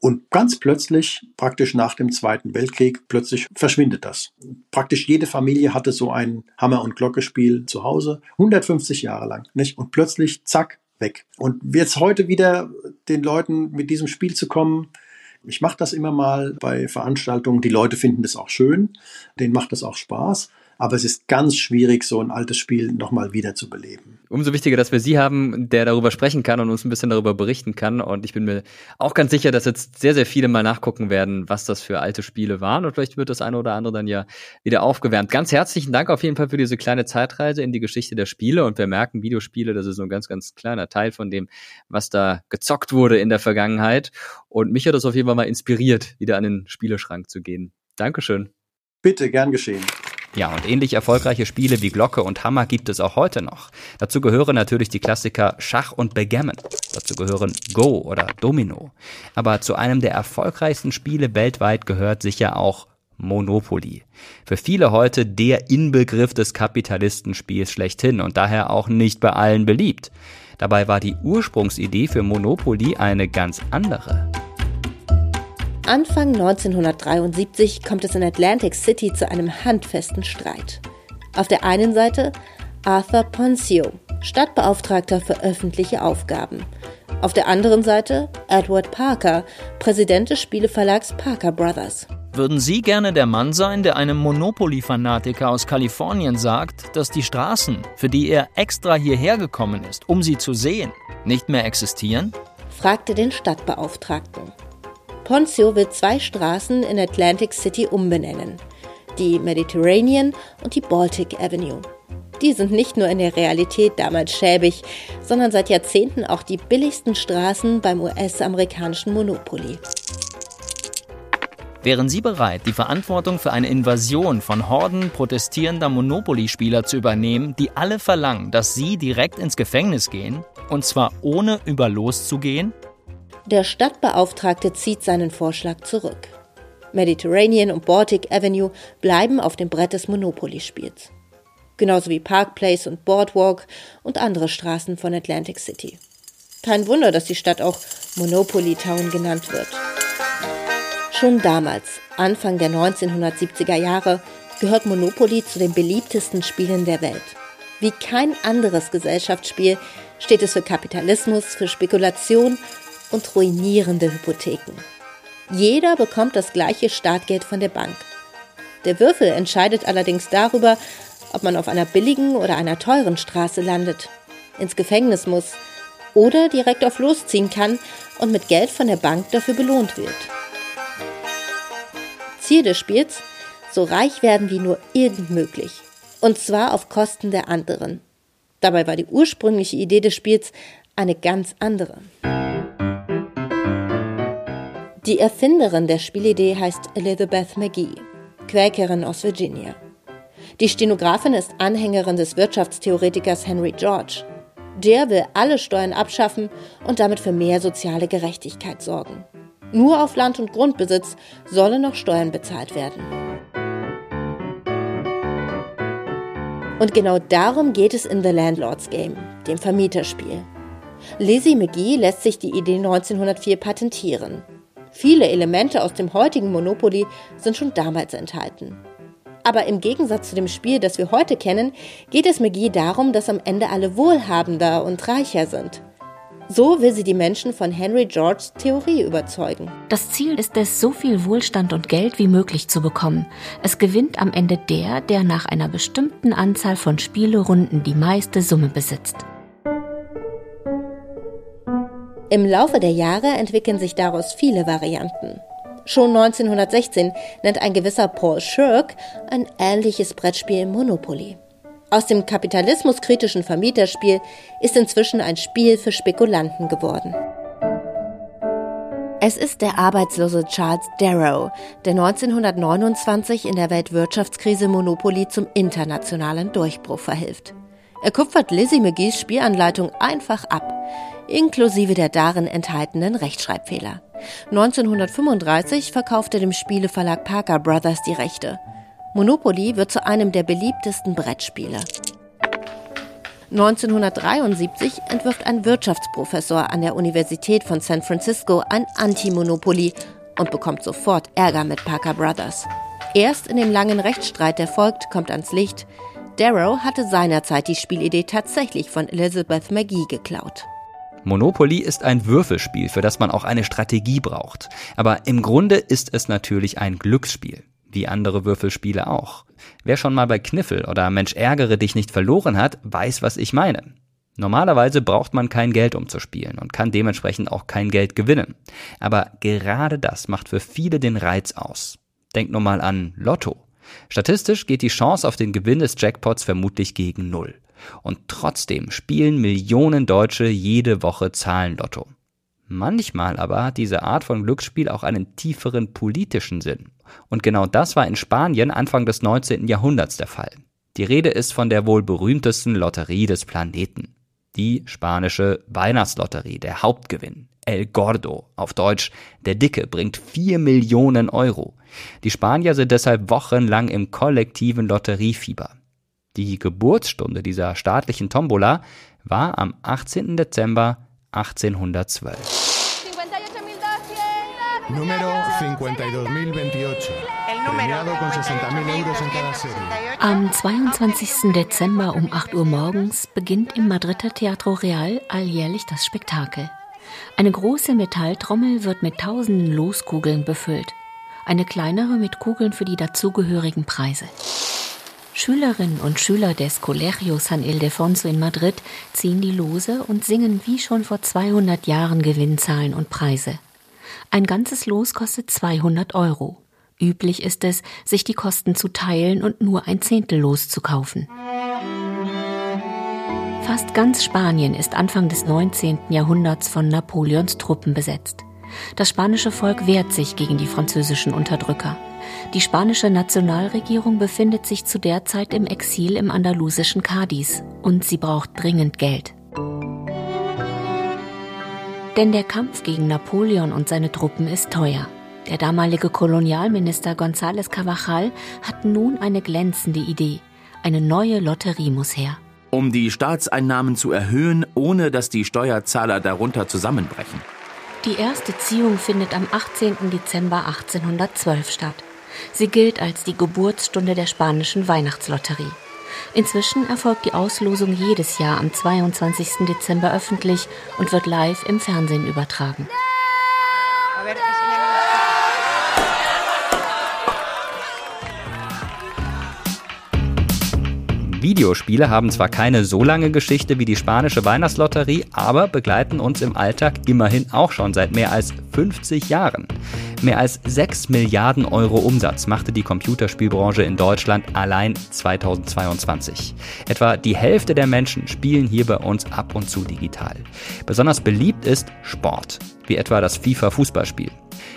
Und ganz plötzlich, praktisch nach dem Zweiten Weltkrieg, plötzlich verschwindet das. Praktisch jede Familie hatte so ein Hammer- und Glockespiel zu Hause, 150 Jahre lang. Nicht? Und plötzlich, zack, weg. Und jetzt heute wieder den Leuten mit diesem Spiel zu kommen, ich mache das immer mal bei Veranstaltungen. Die Leute finden das auch schön, denen macht das auch Spaß. Aber es ist ganz schwierig, so ein altes Spiel nochmal wieder zu beleben. Umso wichtiger, dass wir Sie haben, der darüber sprechen kann und uns ein bisschen darüber berichten kann. Und ich bin mir auch ganz sicher, dass jetzt sehr, sehr viele mal nachgucken werden, was das für alte Spiele waren. Und vielleicht wird das eine oder andere dann ja wieder aufgewärmt. Ganz herzlichen Dank auf jeden Fall für diese kleine Zeitreise in die Geschichte der Spiele. Und wir merken, Videospiele, das ist so ein ganz, ganz kleiner Teil von dem, was da gezockt wurde in der Vergangenheit. Und mich hat das auf jeden Fall mal inspiriert, wieder an den Spieleschrank zu gehen. Dankeschön. Bitte, gern geschehen. Ja, und ähnlich erfolgreiche Spiele wie Glocke und Hammer gibt es auch heute noch. Dazu gehören natürlich die Klassiker Schach und Backgammon. Dazu gehören Go oder Domino. Aber zu einem der erfolgreichsten Spiele weltweit gehört sicher auch Monopoly. Für viele heute der Inbegriff des Kapitalistenspiels schlechthin und daher auch nicht bei allen beliebt. Dabei war die Ursprungsidee für Monopoly eine ganz andere. Anfang 1973 kommt es in Atlantic City zu einem handfesten Streit. Auf der einen Seite Arthur Poncio, Stadtbeauftragter für öffentliche Aufgaben. Auf der anderen Seite Edward Parker, Präsident des Spieleverlags Parker Brothers. Würden Sie gerne der Mann sein, der einem Monopoly-Fanatiker aus Kalifornien sagt, dass die Straßen, für die er extra hierher gekommen ist, um sie zu sehen, nicht mehr existieren? fragte den Stadtbeauftragten. Poncio will zwei Straßen in Atlantic City umbenennen. Die Mediterranean und die Baltic Avenue. Die sind nicht nur in der Realität damals schäbig, sondern seit Jahrzehnten auch die billigsten Straßen beim US-amerikanischen Monopoly. Wären Sie bereit, die Verantwortung für eine Invasion von Horden protestierender Monopoly-Spieler zu übernehmen, die alle verlangen, dass Sie direkt ins Gefängnis gehen? Und zwar ohne über loszugehen? Der Stadtbeauftragte zieht seinen Vorschlag zurück. Mediterranean und Baltic Avenue bleiben auf dem Brett des Monopoly-Spiels. Genauso wie Park Place und Boardwalk und andere Straßen von Atlantic City. Kein Wunder, dass die Stadt auch Monopoly Town genannt wird. Schon damals, Anfang der 1970er Jahre, gehört Monopoly zu den beliebtesten Spielen der Welt. Wie kein anderes Gesellschaftsspiel steht es für Kapitalismus, für Spekulation und ruinierende Hypotheken. Jeder bekommt das gleiche Startgeld von der Bank. Der Würfel entscheidet allerdings darüber, ob man auf einer billigen oder einer teuren Straße landet, ins Gefängnis muss oder direkt auf losziehen kann und mit Geld von der Bank dafür belohnt wird. Ziel des Spiels? So reich werden wie nur irgend möglich. Und zwar auf Kosten der anderen. Dabei war die ursprüngliche Idee des Spiels eine ganz andere. Die Erfinderin der Spielidee heißt Elizabeth McGee, Quäkerin aus Virginia. Die Stenografin ist Anhängerin des Wirtschaftstheoretikers Henry George. Der will alle Steuern abschaffen und damit für mehr soziale Gerechtigkeit sorgen. Nur auf Land- und Grundbesitz sollen noch Steuern bezahlt werden. Und genau darum geht es in The Landlord's Game, dem Vermieterspiel. Lizzie McGee lässt sich die Idee 1904 patentieren. Viele Elemente aus dem heutigen Monopoly sind schon damals enthalten. Aber im Gegensatz zu dem Spiel, das wir heute kennen, geht es McGee darum, dass am Ende alle wohlhabender und reicher sind. So will sie die Menschen von Henry Georges Theorie überzeugen. Das Ziel ist es, so viel Wohlstand und Geld wie möglich zu bekommen. Es gewinnt am Ende der, der nach einer bestimmten Anzahl von Spielerunden die meiste Summe besitzt. Im Laufe der Jahre entwickeln sich daraus viele Varianten. Schon 1916 nennt ein gewisser Paul Shirk ein ähnliches Brettspiel Monopoly. Aus dem kapitalismuskritischen Vermieterspiel ist inzwischen ein Spiel für Spekulanten geworden. Es ist der arbeitslose Charles Darrow, der 1929 in der Weltwirtschaftskrise Monopoly zum internationalen Durchbruch verhilft. Er kupfert Lizzie McGees Spielanleitung einfach ab inklusive der darin enthaltenen Rechtschreibfehler. 1935 verkaufte dem Spieleverlag Parker Brothers die Rechte. Monopoly wird zu einem der beliebtesten Brettspiele. 1973 entwirft ein Wirtschaftsprofessor an der Universität von San Francisco ein Anti-Monopoly und bekommt sofort Ärger mit Parker Brothers. Erst in dem langen Rechtsstreit, der folgt, kommt ans Licht, Darrow hatte seinerzeit die Spielidee tatsächlich von Elizabeth McGee geklaut. Monopoly ist ein Würfelspiel, für das man auch eine Strategie braucht. Aber im Grunde ist es natürlich ein Glücksspiel, wie andere Würfelspiele auch. Wer schon mal bei Kniffel oder Mensch ärgere dich nicht verloren hat, weiß, was ich meine. Normalerweise braucht man kein Geld, um zu spielen und kann dementsprechend auch kein Geld gewinnen. Aber gerade das macht für viele den Reiz aus. Denk nur mal an Lotto. Statistisch geht die Chance auf den Gewinn des Jackpots vermutlich gegen Null. Und trotzdem spielen Millionen Deutsche jede Woche Zahlenlotto. Manchmal aber hat diese Art von Glücksspiel auch einen tieferen politischen Sinn. Und genau das war in Spanien Anfang des 19. Jahrhunderts der Fall. Die Rede ist von der wohl berühmtesten Lotterie des Planeten. Die spanische Weihnachtslotterie, der Hauptgewinn. El Gordo, auf Deutsch der Dicke, bringt 4 Millionen Euro. Die Spanier sind deshalb wochenlang im kollektiven Lotteriefieber. Die Geburtsstunde dieser staatlichen Tombola war am 18. Dezember 1812. Número 52.028. Premiado con 60.000 euros en cada serie. Am 22. Dezember um 8 Uhr morgens beginnt im Madrider Teatro Real alljährlich das Spektakel. Eine große Metalltrommel wird mit tausenden Loskugeln befüllt, eine kleinere mit Kugeln für die dazugehörigen Preise. Schülerinnen und Schüler des Colegio San Ildefonso in Madrid ziehen die Lose und singen wie schon vor 200 Jahren Gewinnzahlen und Preise. Ein ganzes Los kostet 200 Euro. Üblich ist es, sich die Kosten zu teilen und nur ein Zehntel Los zu kaufen. Fast ganz Spanien ist Anfang des 19. Jahrhunderts von Napoleons Truppen besetzt. Das spanische Volk wehrt sich gegen die französischen Unterdrücker. Die spanische Nationalregierung befindet sich zu der Zeit im Exil im andalusischen Cadiz und sie braucht dringend Geld. Denn der Kampf gegen Napoleon und seine Truppen ist teuer. Der damalige Kolonialminister González Cavajal hat nun eine glänzende Idee. Eine neue Lotterie muss her. Um die Staatseinnahmen zu erhöhen, ohne dass die Steuerzahler darunter zusammenbrechen. Die erste Ziehung findet am 18. Dezember 1812 statt. Sie gilt als die Geburtsstunde der spanischen Weihnachtslotterie. Inzwischen erfolgt die Auslosung jedes Jahr am 22. Dezember öffentlich und wird live im Fernsehen übertragen. Videospiele haben zwar keine so lange Geschichte wie die spanische Weihnachtslotterie, aber begleiten uns im Alltag immerhin auch schon seit mehr als 50 Jahren. Mehr als 6 Milliarden Euro Umsatz machte die Computerspielbranche in Deutschland allein 2022. Etwa die Hälfte der Menschen spielen hier bei uns ab und zu digital. Besonders beliebt ist Sport, wie etwa das FIFA-Fußballspiel.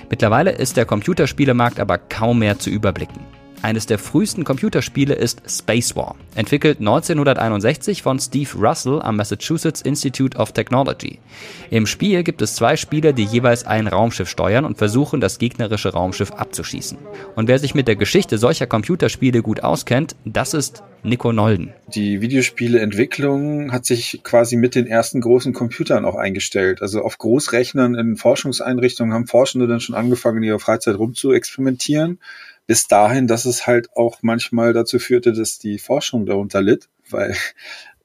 Mittlerweile ist der Computerspielemarkt aber kaum mehr zu überblicken. Eines der frühesten Computerspiele ist Space War, entwickelt 1961 von Steve Russell am Massachusetts Institute of Technology. Im Spiel gibt es zwei Spieler, die jeweils ein Raumschiff steuern und versuchen, das gegnerische Raumschiff abzuschießen. Und wer sich mit der Geschichte solcher Computerspiele gut auskennt, das ist Nico Nolden. Die Videospieleentwicklung hat sich quasi mit den ersten großen Computern auch eingestellt. Also auf Großrechnern in Forschungseinrichtungen haben Forschende dann schon angefangen, in ihrer Freizeit rumzuexperimentieren bis dahin, dass es halt auch manchmal dazu führte, dass die Forschung darunter litt, weil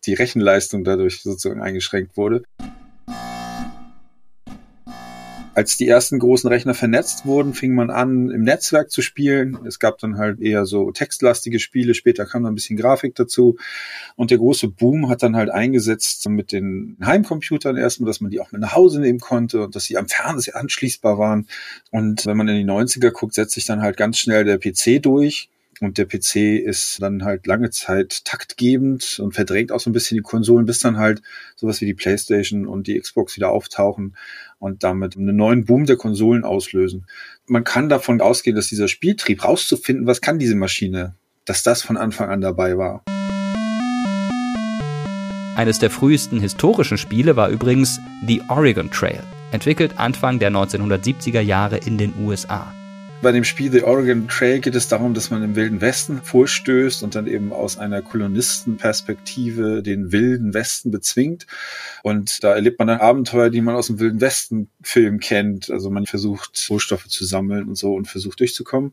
die Rechenleistung dadurch sozusagen eingeschränkt wurde als die ersten großen Rechner vernetzt wurden, fing man an, im Netzwerk zu spielen. Es gab dann halt eher so textlastige Spiele, später kam dann ein bisschen Grafik dazu. Und der große Boom hat dann halt eingesetzt mit den Heimcomputern erstmal, dass man die auch mit nach Hause nehmen konnte und dass sie am Fernseher anschließbar waren. Und wenn man in die 90er guckt, setzt sich dann halt ganz schnell der PC durch. Und der PC ist dann halt lange Zeit taktgebend und verdrängt auch so ein bisschen die Konsolen, bis dann halt sowas wie die PlayStation und die Xbox wieder auftauchen und damit einen neuen Boom der Konsolen auslösen. Man kann davon ausgehen, dass dieser Spieltrieb rauszufinden, was kann diese Maschine, dass das von Anfang an dabei war. Eines der frühesten historischen Spiele war übrigens The Oregon Trail, entwickelt Anfang der 1970er Jahre in den USA. Bei dem Spiel The Oregon Trail geht es darum, dass man im Wilden Westen vorstößt und dann eben aus einer Kolonistenperspektive den Wilden Westen bezwingt. Und da erlebt man dann Abenteuer, die man aus dem Wilden Westen Film kennt. Also man versucht Rohstoffe zu sammeln und so und versucht durchzukommen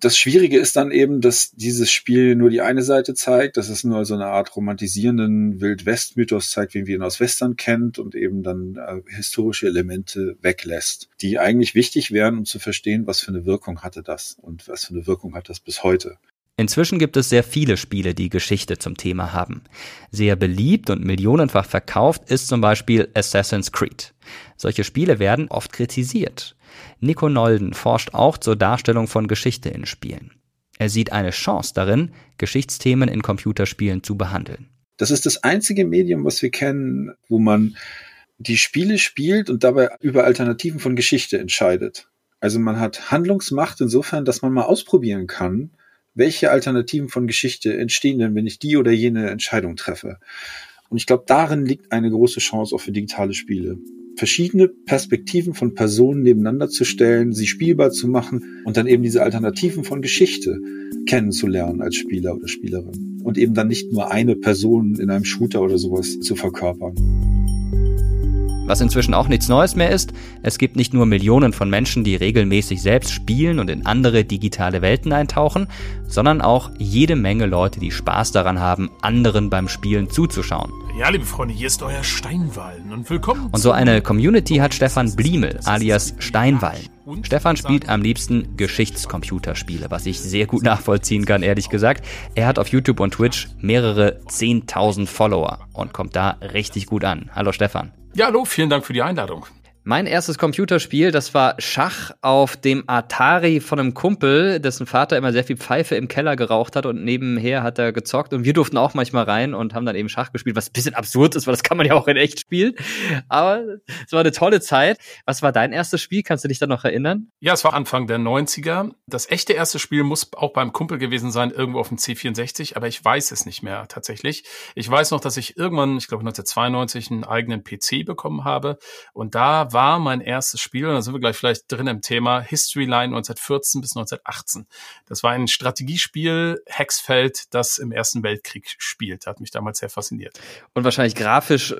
das Schwierige ist dann eben, dass dieses Spiel nur die eine Seite zeigt, dass es nur so eine Art romantisierenden Wild-West-Mythos zeigt, wie wir ihn aus Western kennt und eben dann äh, historische Elemente weglässt, die eigentlich wichtig wären, um zu verstehen, was für eine Wirkung hatte das und was für eine Wirkung hat das bis heute. Inzwischen gibt es sehr viele Spiele, die Geschichte zum Thema haben. Sehr beliebt und millionenfach verkauft ist zum Beispiel Assassin's Creed. Solche Spiele werden oft kritisiert. Nico Nolden forscht auch zur Darstellung von Geschichte in Spielen. Er sieht eine Chance darin, Geschichtsthemen in Computerspielen zu behandeln. Das ist das einzige Medium, was wir kennen, wo man die Spiele spielt und dabei über Alternativen von Geschichte entscheidet. Also man hat Handlungsmacht insofern, dass man mal ausprobieren kann, welche Alternativen von Geschichte entstehen denn, wenn ich die oder jene Entscheidung treffe. Und ich glaube, darin liegt eine große Chance auch für digitale Spiele. Verschiedene Perspektiven von Personen nebeneinander zu stellen, sie spielbar zu machen und dann eben diese Alternativen von Geschichte kennenzulernen als Spieler oder Spielerin. Und eben dann nicht nur eine Person in einem Shooter oder sowas zu verkörpern. Was inzwischen auch nichts Neues mehr ist, es gibt nicht nur Millionen von Menschen, die regelmäßig selbst spielen und in andere digitale Welten eintauchen, sondern auch jede Menge Leute, die Spaß daran haben, anderen beim Spielen zuzuschauen. Ja, liebe Freunde, hier ist euer Steinwallen und willkommen. Und so eine Community hat Stefan Bliemel alias Steinwallen. Stefan spielt am liebsten Geschichtscomputerspiele, was ich sehr gut nachvollziehen kann, ehrlich gesagt. Er hat auf YouTube und Twitch mehrere 10.000 Follower und kommt da richtig gut an. Hallo Stefan. Ja, hallo, vielen Dank für die Einladung. Mein erstes Computerspiel, das war Schach auf dem Atari von einem Kumpel, dessen Vater immer sehr viel Pfeife im Keller geraucht hat und nebenher hat er gezockt und wir durften auch manchmal rein und haben dann eben Schach gespielt, was ein bisschen absurd ist, weil das kann man ja auch in echt spielen. Aber es war eine tolle Zeit. Was war dein erstes Spiel? Kannst du dich da noch erinnern? Ja, es war Anfang der 90er. Das echte erste Spiel muss auch beim Kumpel gewesen sein, irgendwo auf dem C64, aber ich weiß es nicht mehr tatsächlich. Ich weiß noch, dass ich irgendwann, ich glaube 1992, einen eigenen PC bekommen habe und da war war mein erstes Spiel, und da sind wir gleich vielleicht drin im Thema, History Line 1914 bis 1918. Das war ein Strategiespiel, Hexfeld, das im Ersten Weltkrieg spielt. Hat mich damals sehr fasziniert. Und wahrscheinlich grafisch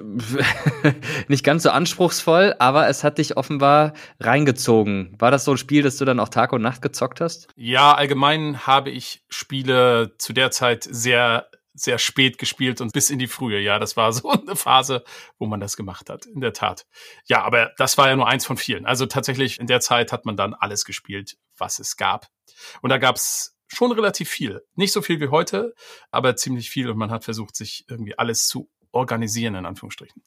nicht ganz so anspruchsvoll, aber es hat dich offenbar reingezogen. War das so ein Spiel, das du dann auch Tag und Nacht gezockt hast? Ja, allgemein habe ich Spiele zu der Zeit sehr sehr spät gespielt und bis in die Frühe. Ja, das war so eine Phase, wo man das gemacht hat, in der Tat. Ja, aber das war ja nur eins von vielen. Also tatsächlich in der Zeit hat man dann alles gespielt, was es gab. Und da gab's schon relativ viel. Nicht so viel wie heute, aber ziemlich viel und man hat versucht, sich irgendwie alles zu organisieren, in Anführungsstrichen.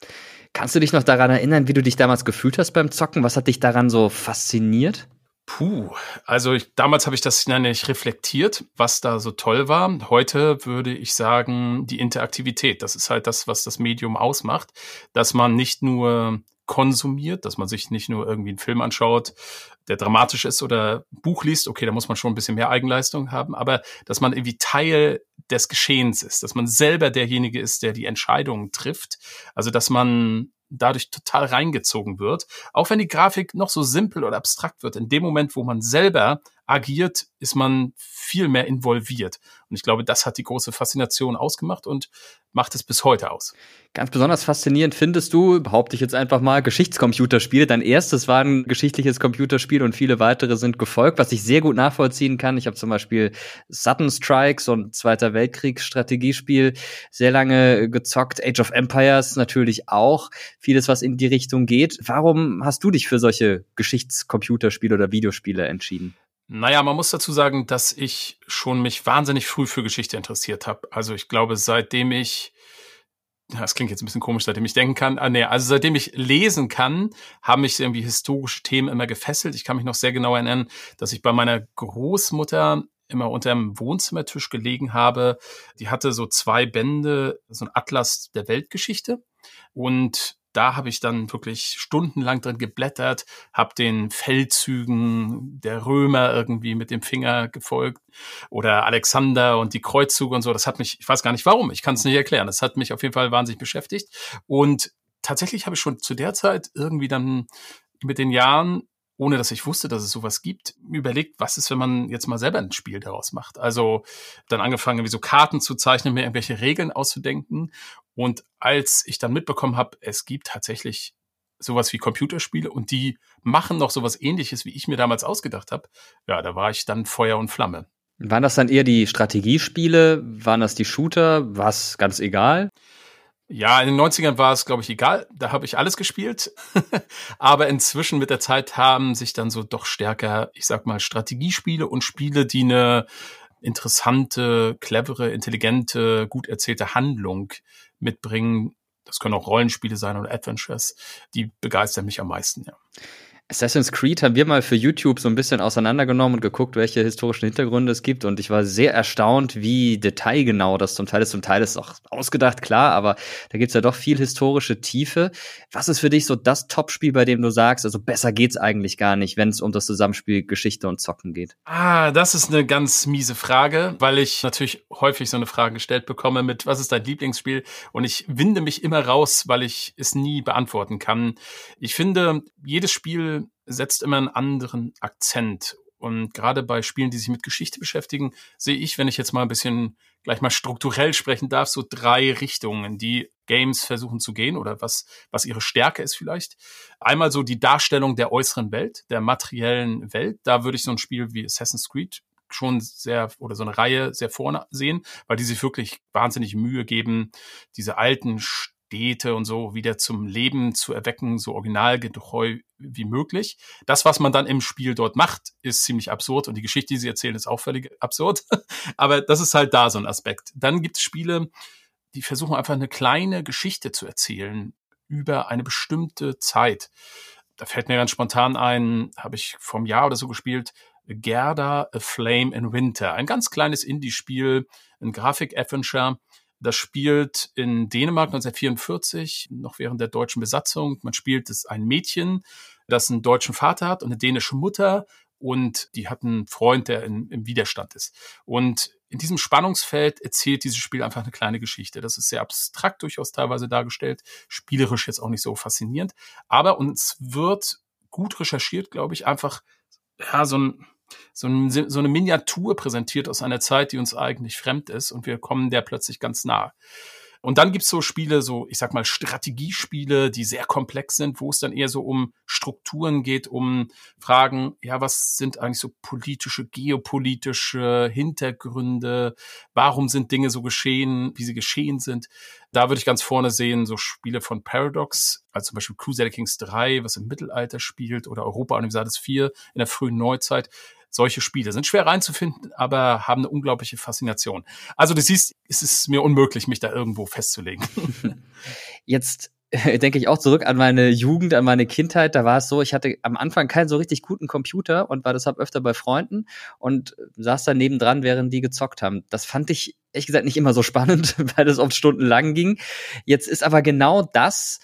Kannst du dich noch daran erinnern, wie du dich damals gefühlt hast beim Zocken? Was hat dich daran so fasziniert? Puh, also ich, damals habe ich das nicht reflektiert, was da so toll war. Heute würde ich sagen, die Interaktivität. Das ist halt das, was das Medium ausmacht, dass man nicht nur konsumiert, dass man sich nicht nur irgendwie einen Film anschaut, der dramatisch ist oder Buch liest, okay, da muss man schon ein bisschen mehr Eigenleistung haben, aber dass man irgendwie Teil des Geschehens ist, dass man selber derjenige ist, der die Entscheidungen trifft, also dass man dadurch total reingezogen wird. Auch wenn die Grafik noch so simpel oder abstrakt wird, in dem Moment, wo man selber agiert, ist man viel mehr involviert. Und ich glaube, das hat die große Faszination ausgemacht und macht es bis heute aus. Ganz besonders faszinierend findest du, behaupte ich jetzt einfach mal, Geschichtscomputerspiele. Dein erstes war ein geschichtliches Computerspiel und viele weitere sind gefolgt, was ich sehr gut nachvollziehen kann. Ich habe zum Beispiel Sudden Strikes und Zweiter Weltkriegsstrategiespiel sehr lange gezockt. Age of Empires natürlich auch. Vieles, was in die Richtung geht. Warum hast du dich für solche Geschichtscomputerspiele oder Videospiele entschieden? Naja, man muss dazu sagen, dass ich schon mich wahnsinnig früh für Geschichte interessiert habe. Also ich glaube, seitdem ich, das klingt jetzt ein bisschen komisch, seitdem ich denken kann, ah, nee, also seitdem ich lesen kann, haben mich irgendwie historische Themen immer gefesselt. Ich kann mich noch sehr genau erinnern, dass ich bei meiner Großmutter immer unter dem Wohnzimmertisch gelegen habe. Die hatte so zwei Bände, so ein Atlas der Weltgeschichte. Und da habe ich dann wirklich stundenlang drin geblättert, habe den Feldzügen der Römer irgendwie mit dem Finger gefolgt oder Alexander und die Kreuzzüge und so. Das hat mich, ich weiß gar nicht warum, ich kann es nicht erklären. Das hat mich auf jeden Fall wahnsinnig beschäftigt. Und tatsächlich habe ich schon zu der Zeit irgendwie dann mit den Jahren ohne dass ich wusste, dass es sowas gibt, überlegt, was ist, wenn man jetzt mal selber ein Spiel daraus macht. Also dann angefangen, wie so Karten zu zeichnen, mir irgendwelche Regeln auszudenken. Und als ich dann mitbekommen habe, es gibt tatsächlich sowas wie Computerspiele und die machen noch sowas ähnliches, wie ich mir damals ausgedacht habe, ja, da war ich dann Feuer und Flamme. Waren das dann eher die Strategiespiele? Waren das die Shooter? War es ganz egal? Ja, in den 90ern war es, glaube ich, egal. Da habe ich alles gespielt. Aber inzwischen mit der Zeit haben sich dann so doch stärker, ich sag mal, Strategiespiele und Spiele, die eine interessante, clevere, intelligente, gut erzählte Handlung mitbringen. Das können auch Rollenspiele sein oder Adventures. Die begeistern mich am meisten, ja. Assassin's Creed haben wir mal für YouTube so ein bisschen auseinandergenommen und geguckt, welche historischen Hintergründe es gibt. Und ich war sehr erstaunt, wie detailgenau das zum Teil ist. Zum Teil ist auch ausgedacht, klar, aber da gibt's ja doch viel historische Tiefe. Was ist für dich so das Topspiel, bei dem du sagst, also besser geht's eigentlich gar nicht, wenn es um das Zusammenspiel Geschichte und Zocken geht? Ah, das ist eine ganz miese Frage, weil ich natürlich häufig so eine Frage gestellt bekomme mit, was ist dein Lieblingsspiel? Und ich winde mich immer raus, weil ich es nie beantworten kann. Ich finde, jedes Spiel setzt immer einen anderen Akzent. Und gerade bei Spielen, die sich mit Geschichte beschäftigen, sehe ich, wenn ich jetzt mal ein bisschen gleich mal strukturell sprechen darf, so drei Richtungen, in die Games versuchen zu gehen oder was, was ihre Stärke ist vielleicht. Einmal so die Darstellung der äußeren Welt, der materiellen Welt. Da würde ich so ein Spiel wie Assassin's Creed schon sehr oder so eine Reihe sehr vorne sehen, weil die sich wirklich wahnsinnig Mühe geben, diese alten Städte und so wieder zum Leben zu erwecken, so originalgetreu wie möglich. Das, was man dann im Spiel dort macht, ist ziemlich absurd und die Geschichte, die sie erzählen, ist auch völlig absurd. Aber das ist halt da so ein Aspekt. Dann gibt es Spiele, die versuchen einfach eine kleine Geschichte zu erzählen über eine bestimmte Zeit. Da fällt mir ganz spontan ein, habe ich vor Jahr oder so gespielt, Gerda A Flame in Winter. Ein ganz kleines Indie-Spiel, ein Grafik-Adventure, das spielt in Dänemark 1944, noch während der deutschen Besatzung. Man spielt es ein Mädchen, das einen deutschen Vater hat und eine dänische Mutter und die hat einen Freund, der in, im Widerstand ist. Und in diesem Spannungsfeld erzählt dieses Spiel einfach eine kleine Geschichte. Das ist sehr abstrakt durchaus teilweise dargestellt, spielerisch jetzt auch nicht so faszinierend, aber uns wird gut recherchiert, glaube ich, einfach ja so ein so, ein, so eine Miniatur präsentiert aus einer Zeit, die uns eigentlich fremd ist und wir kommen der plötzlich ganz nah. Und dann gibt's so Spiele, so ich sag mal Strategiespiele, die sehr komplex sind, wo es dann eher so um Strukturen geht, um Fragen, ja, was sind eigentlich so politische, geopolitische Hintergründe, warum sind Dinge so geschehen, wie sie geschehen sind. Da würde ich ganz vorne sehen, so Spiele von Paradox, also zum Beispiel Crusader Kings 3, was im Mittelalter spielt, oder Europa Universalis 4 in der frühen Neuzeit solche Spiele. Sind schwer reinzufinden, aber haben eine unglaubliche Faszination. Also du siehst, es ist mir unmöglich, mich da irgendwo festzulegen. Jetzt denke ich auch zurück an meine Jugend, an meine Kindheit. Da war es so, ich hatte am Anfang keinen so richtig guten Computer und war deshalb öfter bei Freunden und saß da nebendran, während die gezockt haben. Das fand ich ehrlich gesagt nicht immer so spannend, weil das oft stundenlang ging. Jetzt ist aber genau das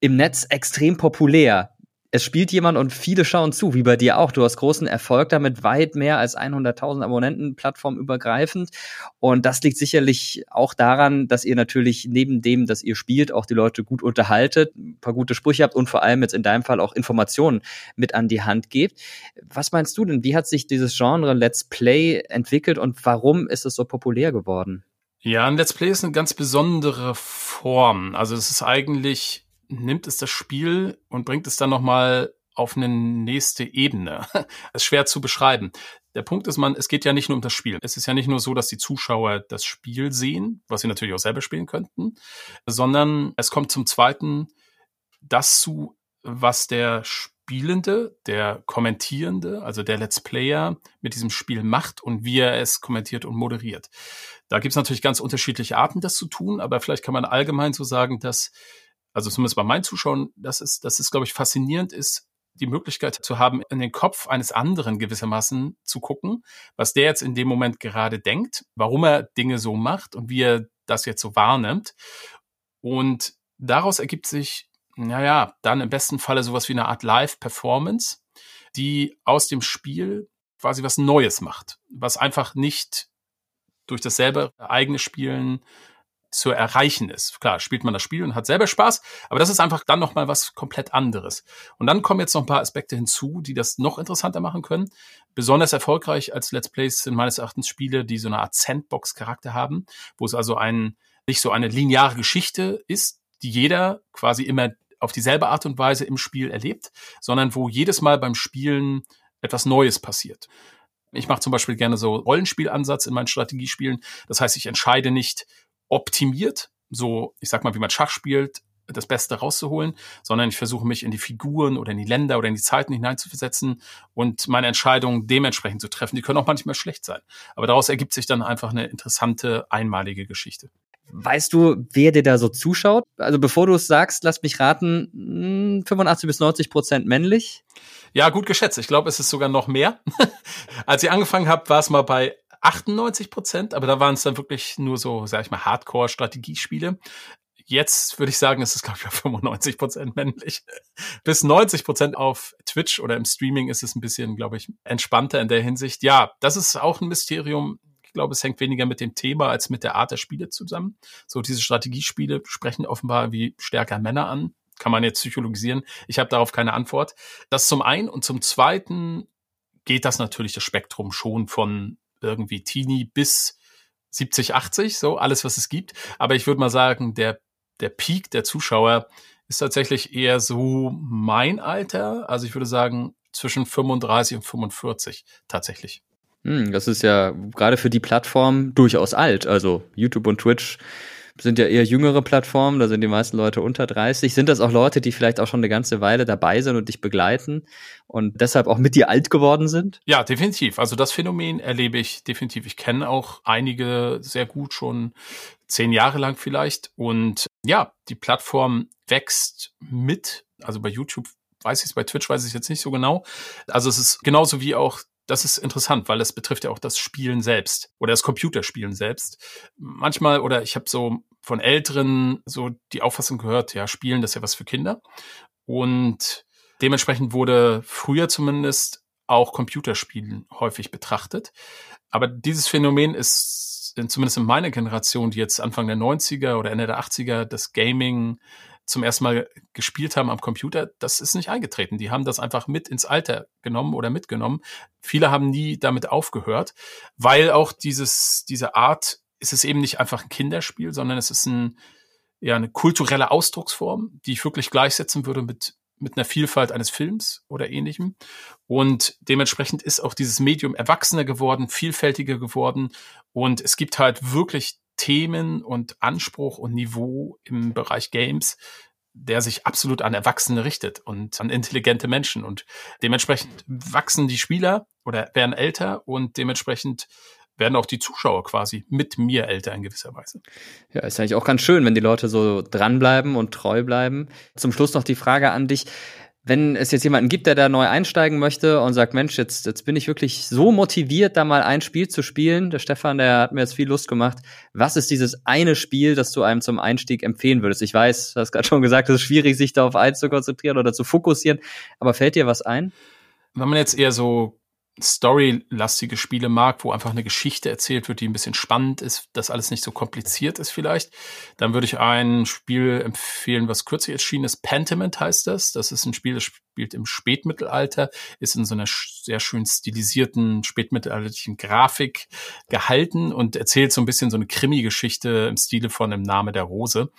im Netz extrem populär es spielt jemand und viele schauen zu, wie bei dir auch. Du hast großen Erfolg damit, weit mehr als 100.000 Abonnenten, plattformübergreifend. Und das liegt sicherlich auch daran, dass ihr natürlich neben dem, dass ihr spielt, auch die Leute gut unterhaltet, ein paar gute Sprüche habt und vor allem jetzt in deinem Fall auch Informationen mit an die Hand gebt. Was meinst du denn? Wie hat sich dieses Genre Let's Play entwickelt und warum ist es so populär geworden? Ja, ein Let's Play ist eine ganz besondere Form. Also es ist eigentlich nimmt es das Spiel und bringt es dann nochmal auf eine nächste Ebene. Ist schwer zu beschreiben. Der Punkt ist, man, es geht ja nicht nur um das Spiel. Es ist ja nicht nur so, dass die Zuschauer das Spiel sehen, was sie natürlich auch selber spielen könnten, sondern es kommt zum Zweiten das zu, was der Spielende, der Kommentierende, also der Let's Player mit diesem Spiel macht und wie er es kommentiert und moderiert. Da gibt es natürlich ganz unterschiedliche Arten, das zu tun, aber vielleicht kann man allgemein so sagen, dass also zumindest bei meinen Zuschauern, das ist, das ist, glaube ich, faszinierend ist, die Möglichkeit zu haben, in den Kopf eines anderen gewissermaßen zu gucken, was der jetzt in dem Moment gerade denkt, warum er Dinge so macht und wie er das jetzt so wahrnimmt. Und daraus ergibt sich, naja, dann im besten Falle sowas wie eine Art Live-Performance, die aus dem Spiel quasi was Neues macht, was einfach nicht durch dasselbe eigene Spielen zu erreichen ist. Klar, spielt man das Spiel und hat selber Spaß, aber das ist einfach dann nochmal was komplett anderes. Und dann kommen jetzt noch ein paar Aspekte hinzu, die das noch interessanter machen können. Besonders erfolgreich als Let's Plays sind meines Erachtens Spiele, die so eine Art Sandbox-Charakter haben, wo es also ein, nicht so eine lineare Geschichte ist, die jeder quasi immer auf dieselbe Art und Weise im Spiel erlebt, sondern wo jedes Mal beim Spielen etwas Neues passiert. Ich mache zum Beispiel gerne so Rollenspielansatz in meinen Strategiespielen. Das heißt, ich entscheide nicht, optimiert, so, ich sag mal, wie man Schach spielt, das Beste rauszuholen, sondern ich versuche mich in die Figuren oder in die Länder oder in die Zeiten hineinzuversetzen und meine Entscheidungen dementsprechend zu treffen. Die können auch manchmal schlecht sein. Aber daraus ergibt sich dann einfach eine interessante, einmalige Geschichte. Weißt du, wer dir da so zuschaut? Also bevor du es sagst, lass mich raten, 85 hm, bis 90 Prozent männlich. Ja, gut geschätzt. Ich glaube, es ist sogar noch mehr. Als ich angefangen habe, war es mal bei 98 Prozent, aber da waren es dann wirklich nur so, sag ich mal, Hardcore-Strategiespiele. Jetzt würde ich sagen, es ist, glaube ich, 95 Prozent männlich. Bis 90 Prozent auf Twitch oder im Streaming ist es ein bisschen, glaube ich, entspannter in der Hinsicht. Ja, das ist auch ein Mysterium. Ich glaube, es hängt weniger mit dem Thema als mit der Art der Spiele zusammen. So diese Strategiespiele sprechen offenbar wie stärker Männer an. Kann man jetzt psychologisieren. Ich habe darauf keine Antwort. Das zum einen und zum zweiten geht das natürlich das Spektrum schon von irgendwie Teenie bis 70, 80, so alles, was es gibt. Aber ich würde mal sagen, der der Peak der Zuschauer ist tatsächlich eher so mein Alter. Also ich würde sagen zwischen 35 und 45 tatsächlich. Hm, das ist ja gerade für die Plattform durchaus alt. Also YouTube und Twitch sind ja eher jüngere Plattformen, da sind die meisten Leute unter 30. Sind das auch Leute, die vielleicht auch schon eine ganze Weile dabei sind und dich begleiten und deshalb auch mit dir alt geworden sind? Ja, definitiv. Also das Phänomen erlebe ich definitiv. Ich kenne auch einige sehr gut schon zehn Jahre lang vielleicht. Und ja, die Plattform wächst mit. Also bei YouTube weiß ich es, bei Twitch weiß ich es jetzt nicht so genau. Also es ist genauso wie auch das ist interessant, weil es betrifft ja auch das Spielen selbst oder das Computerspielen selbst. Manchmal, oder ich habe so von Älteren so die Auffassung gehört, ja, Spielen, das ist ja was für Kinder. Und dementsprechend wurde früher zumindest auch Computerspielen häufig betrachtet. Aber dieses Phänomen ist zumindest in meiner Generation, die jetzt Anfang der 90er oder Ende der 80er das Gaming zum ersten Mal gespielt haben am Computer, das ist nicht eingetreten. Die haben das einfach mit ins Alter genommen oder mitgenommen. Viele haben nie damit aufgehört, weil auch dieses, diese Art ist es eben nicht einfach ein Kinderspiel, sondern es ist ein, ja, eine kulturelle Ausdrucksform, die ich wirklich gleichsetzen würde mit mit einer Vielfalt eines Films oder ähnlichem. Und dementsprechend ist auch dieses Medium erwachsener geworden, vielfältiger geworden. Und es gibt halt wirklich Themen und Anspruch und Niveau im Bereich Games, der sich absolut an Erwachsene richtet und an intelligente Menschen. Und dementsprechend wachsen die Spieler oder werden älter und dementsprechend werden auch die Zuschauer quasi mit mir älter in gewisser Weise. Ja, ist eigentlich auch ganz schön, wenn die Leute so dranbleiben und treu bleiben. Zum Schluss noch die Frage an dich. Wenn es jetzt jemanden gibt, der da neu einsteigen möchte und sagt, Mensch, jetzt, jetzt bin ich wirklich so motiviert, da mal ein Spiel zu spielen. Der Stefan, der hat mir jetzt viel Lust gemacht. Was ist dieses eine Spiel, das du einem zum Einstieg empfehlen würdest? Ich weiß, du hast gerade schon gesagt, es ist schwierig, sich da auf eins zu konzentrieren oder zu fokussieren. Aber fällt dir was ein? Wenn man jetzt eher so storylastige Spiele mag, wo einfach eine Geschichte erzählt wird, die ein bisschen spannend ist, dass alles nicht so kompliziert ist vielleicht, dann würde ich ein Spiel empfehlen, was kürzlich erschienen ist. Pentiment heißt das. Das ist ein Spiel, das spielt im Spätmittelalter, ist in so einer sehr schön stilisierten spätmittelalterlichen Grafik gehalten und erzählt so ein bisschen so eine Krimi-Geschichte im Stile von Im Name der Rose,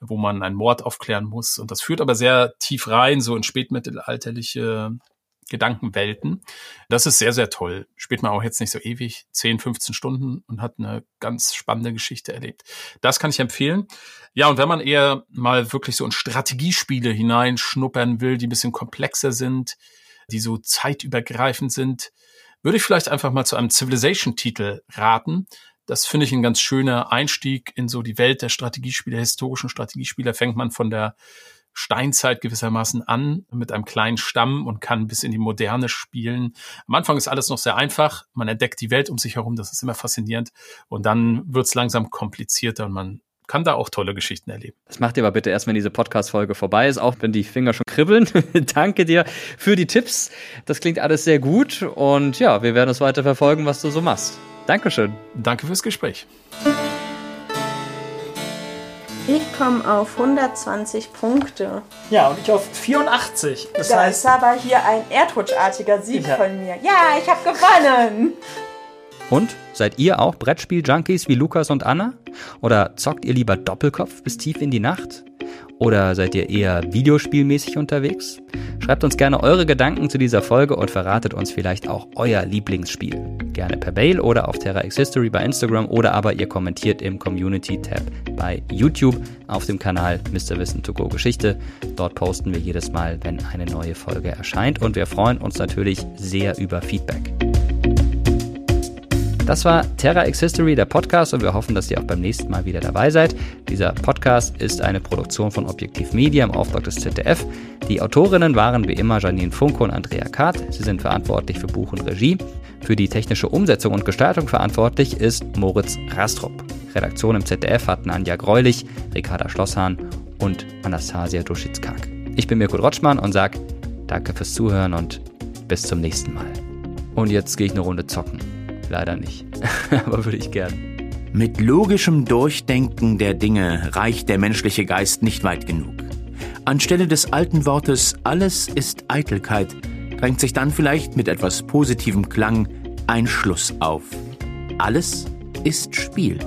wo man einen Mord aufklären muss. Und das führt aber sehr tief rein, so in spätmittelalterliche Gedankenwelten. Das ist sehr, sehr toll. Spielt man auch jetzt nicht so ewig, 10, 15 Stunden und hat eine ganz spannende Geschichte erlebt. Das kann ich empfehlen. Ja, und wenn man eher mal wirklich so in Strategiespiele hineinschnuppern will, die ein bisschen komplexer sind, die so zeitübergreifend sind, würde ich vielleicht einfach mal zu einem Civilization-Titel raten. Das finde ich ein ganz schöner Einstieg in so die Welt der Strategiespiele, historischen Strategiespiele. Fängt man von der Steinzeit gewissermaßen an mit einem kleinen Stamm und kann bis in die Moderne spielen. Am Anfang ist alles noch sehr einfach. Man entdeckt die Welt um sich herum. Das ist immer faszinierend. Und dann wird es langsam komplizierter und man kann da auch tolle Geschichten erleben. Das macht ihr aber bitte erst, wenn diese Podcast-Folge vorbei ist, auch wenn die Finger schon kribbeln. Danke dir für die Tipps. Das klingt alles sehr gut und ja, wir werden es weiter verfolgen, was du so machst. Dankeschön. Danke fürs Gespräch. Ich komme auf 120 Punkte. Ja, und ich auf 84. Das, das heißt, ist aber hier ein Erdrutschartiger Sieg ja. von mir. Ja, ich habe gewonnen. Und seid ihr auch Brettspiel-Junkies wie Lukas und Anna? Oder zockt ihr lieber Doppelkopf bis tief in die Nacht? Oder seid ihr eher videospielmäßig unterwegs? Schreibt uns gerne eure Gedanken zu dieser Folge und verratet uns vielleicht auch euer Lieblingsspiel. Gerne per Mail oder auf Terra X History bei Instagram oder aber ihr kommentiert im Community-Tab bei YouTube auf dem Kanal Mr. Wissen to Go Geschichte. Dort posten wir jedes Mal, wenn eine neue Folge erscheint und wir freuen uns natürlich sehr über Feedback. Das war Terra X History, der Podcast, und wir hoffen, dass ihr auch beim nächsten Mal wieder dabei seid. Dieser Podcast ist eine Produktion von Objektiv Media im Auftrag des ZDF. Die Autorinnen waren wie immer Janine Funke und Andrea Kart. Sie sind verantwortlich für Buch und Regie. Für die technische Umsetzung und Gestaltung verantwortlich ist Moritz Rastrup. Redaktion im ZDF hatten Anja Greulich, Ricarda Schlosshahn und Anastasia Duschitzkak. Ich bin Mirko Rotschmann und sage danke fürs Zuhören und bis zum nächsten Mal. Und jetzt gehe ich eine Runde zocken. Leider nicht, aber würde ich gern. Mit logischem Durchdenken der Dinge reicht der menschliche Geist nicht weit genug. Anstelle des alten Wortes alles ist Eitelkeit drängt sich dann vielleicht mit etwas positivem Klang ein Schluss auf. Alles ist Spiel.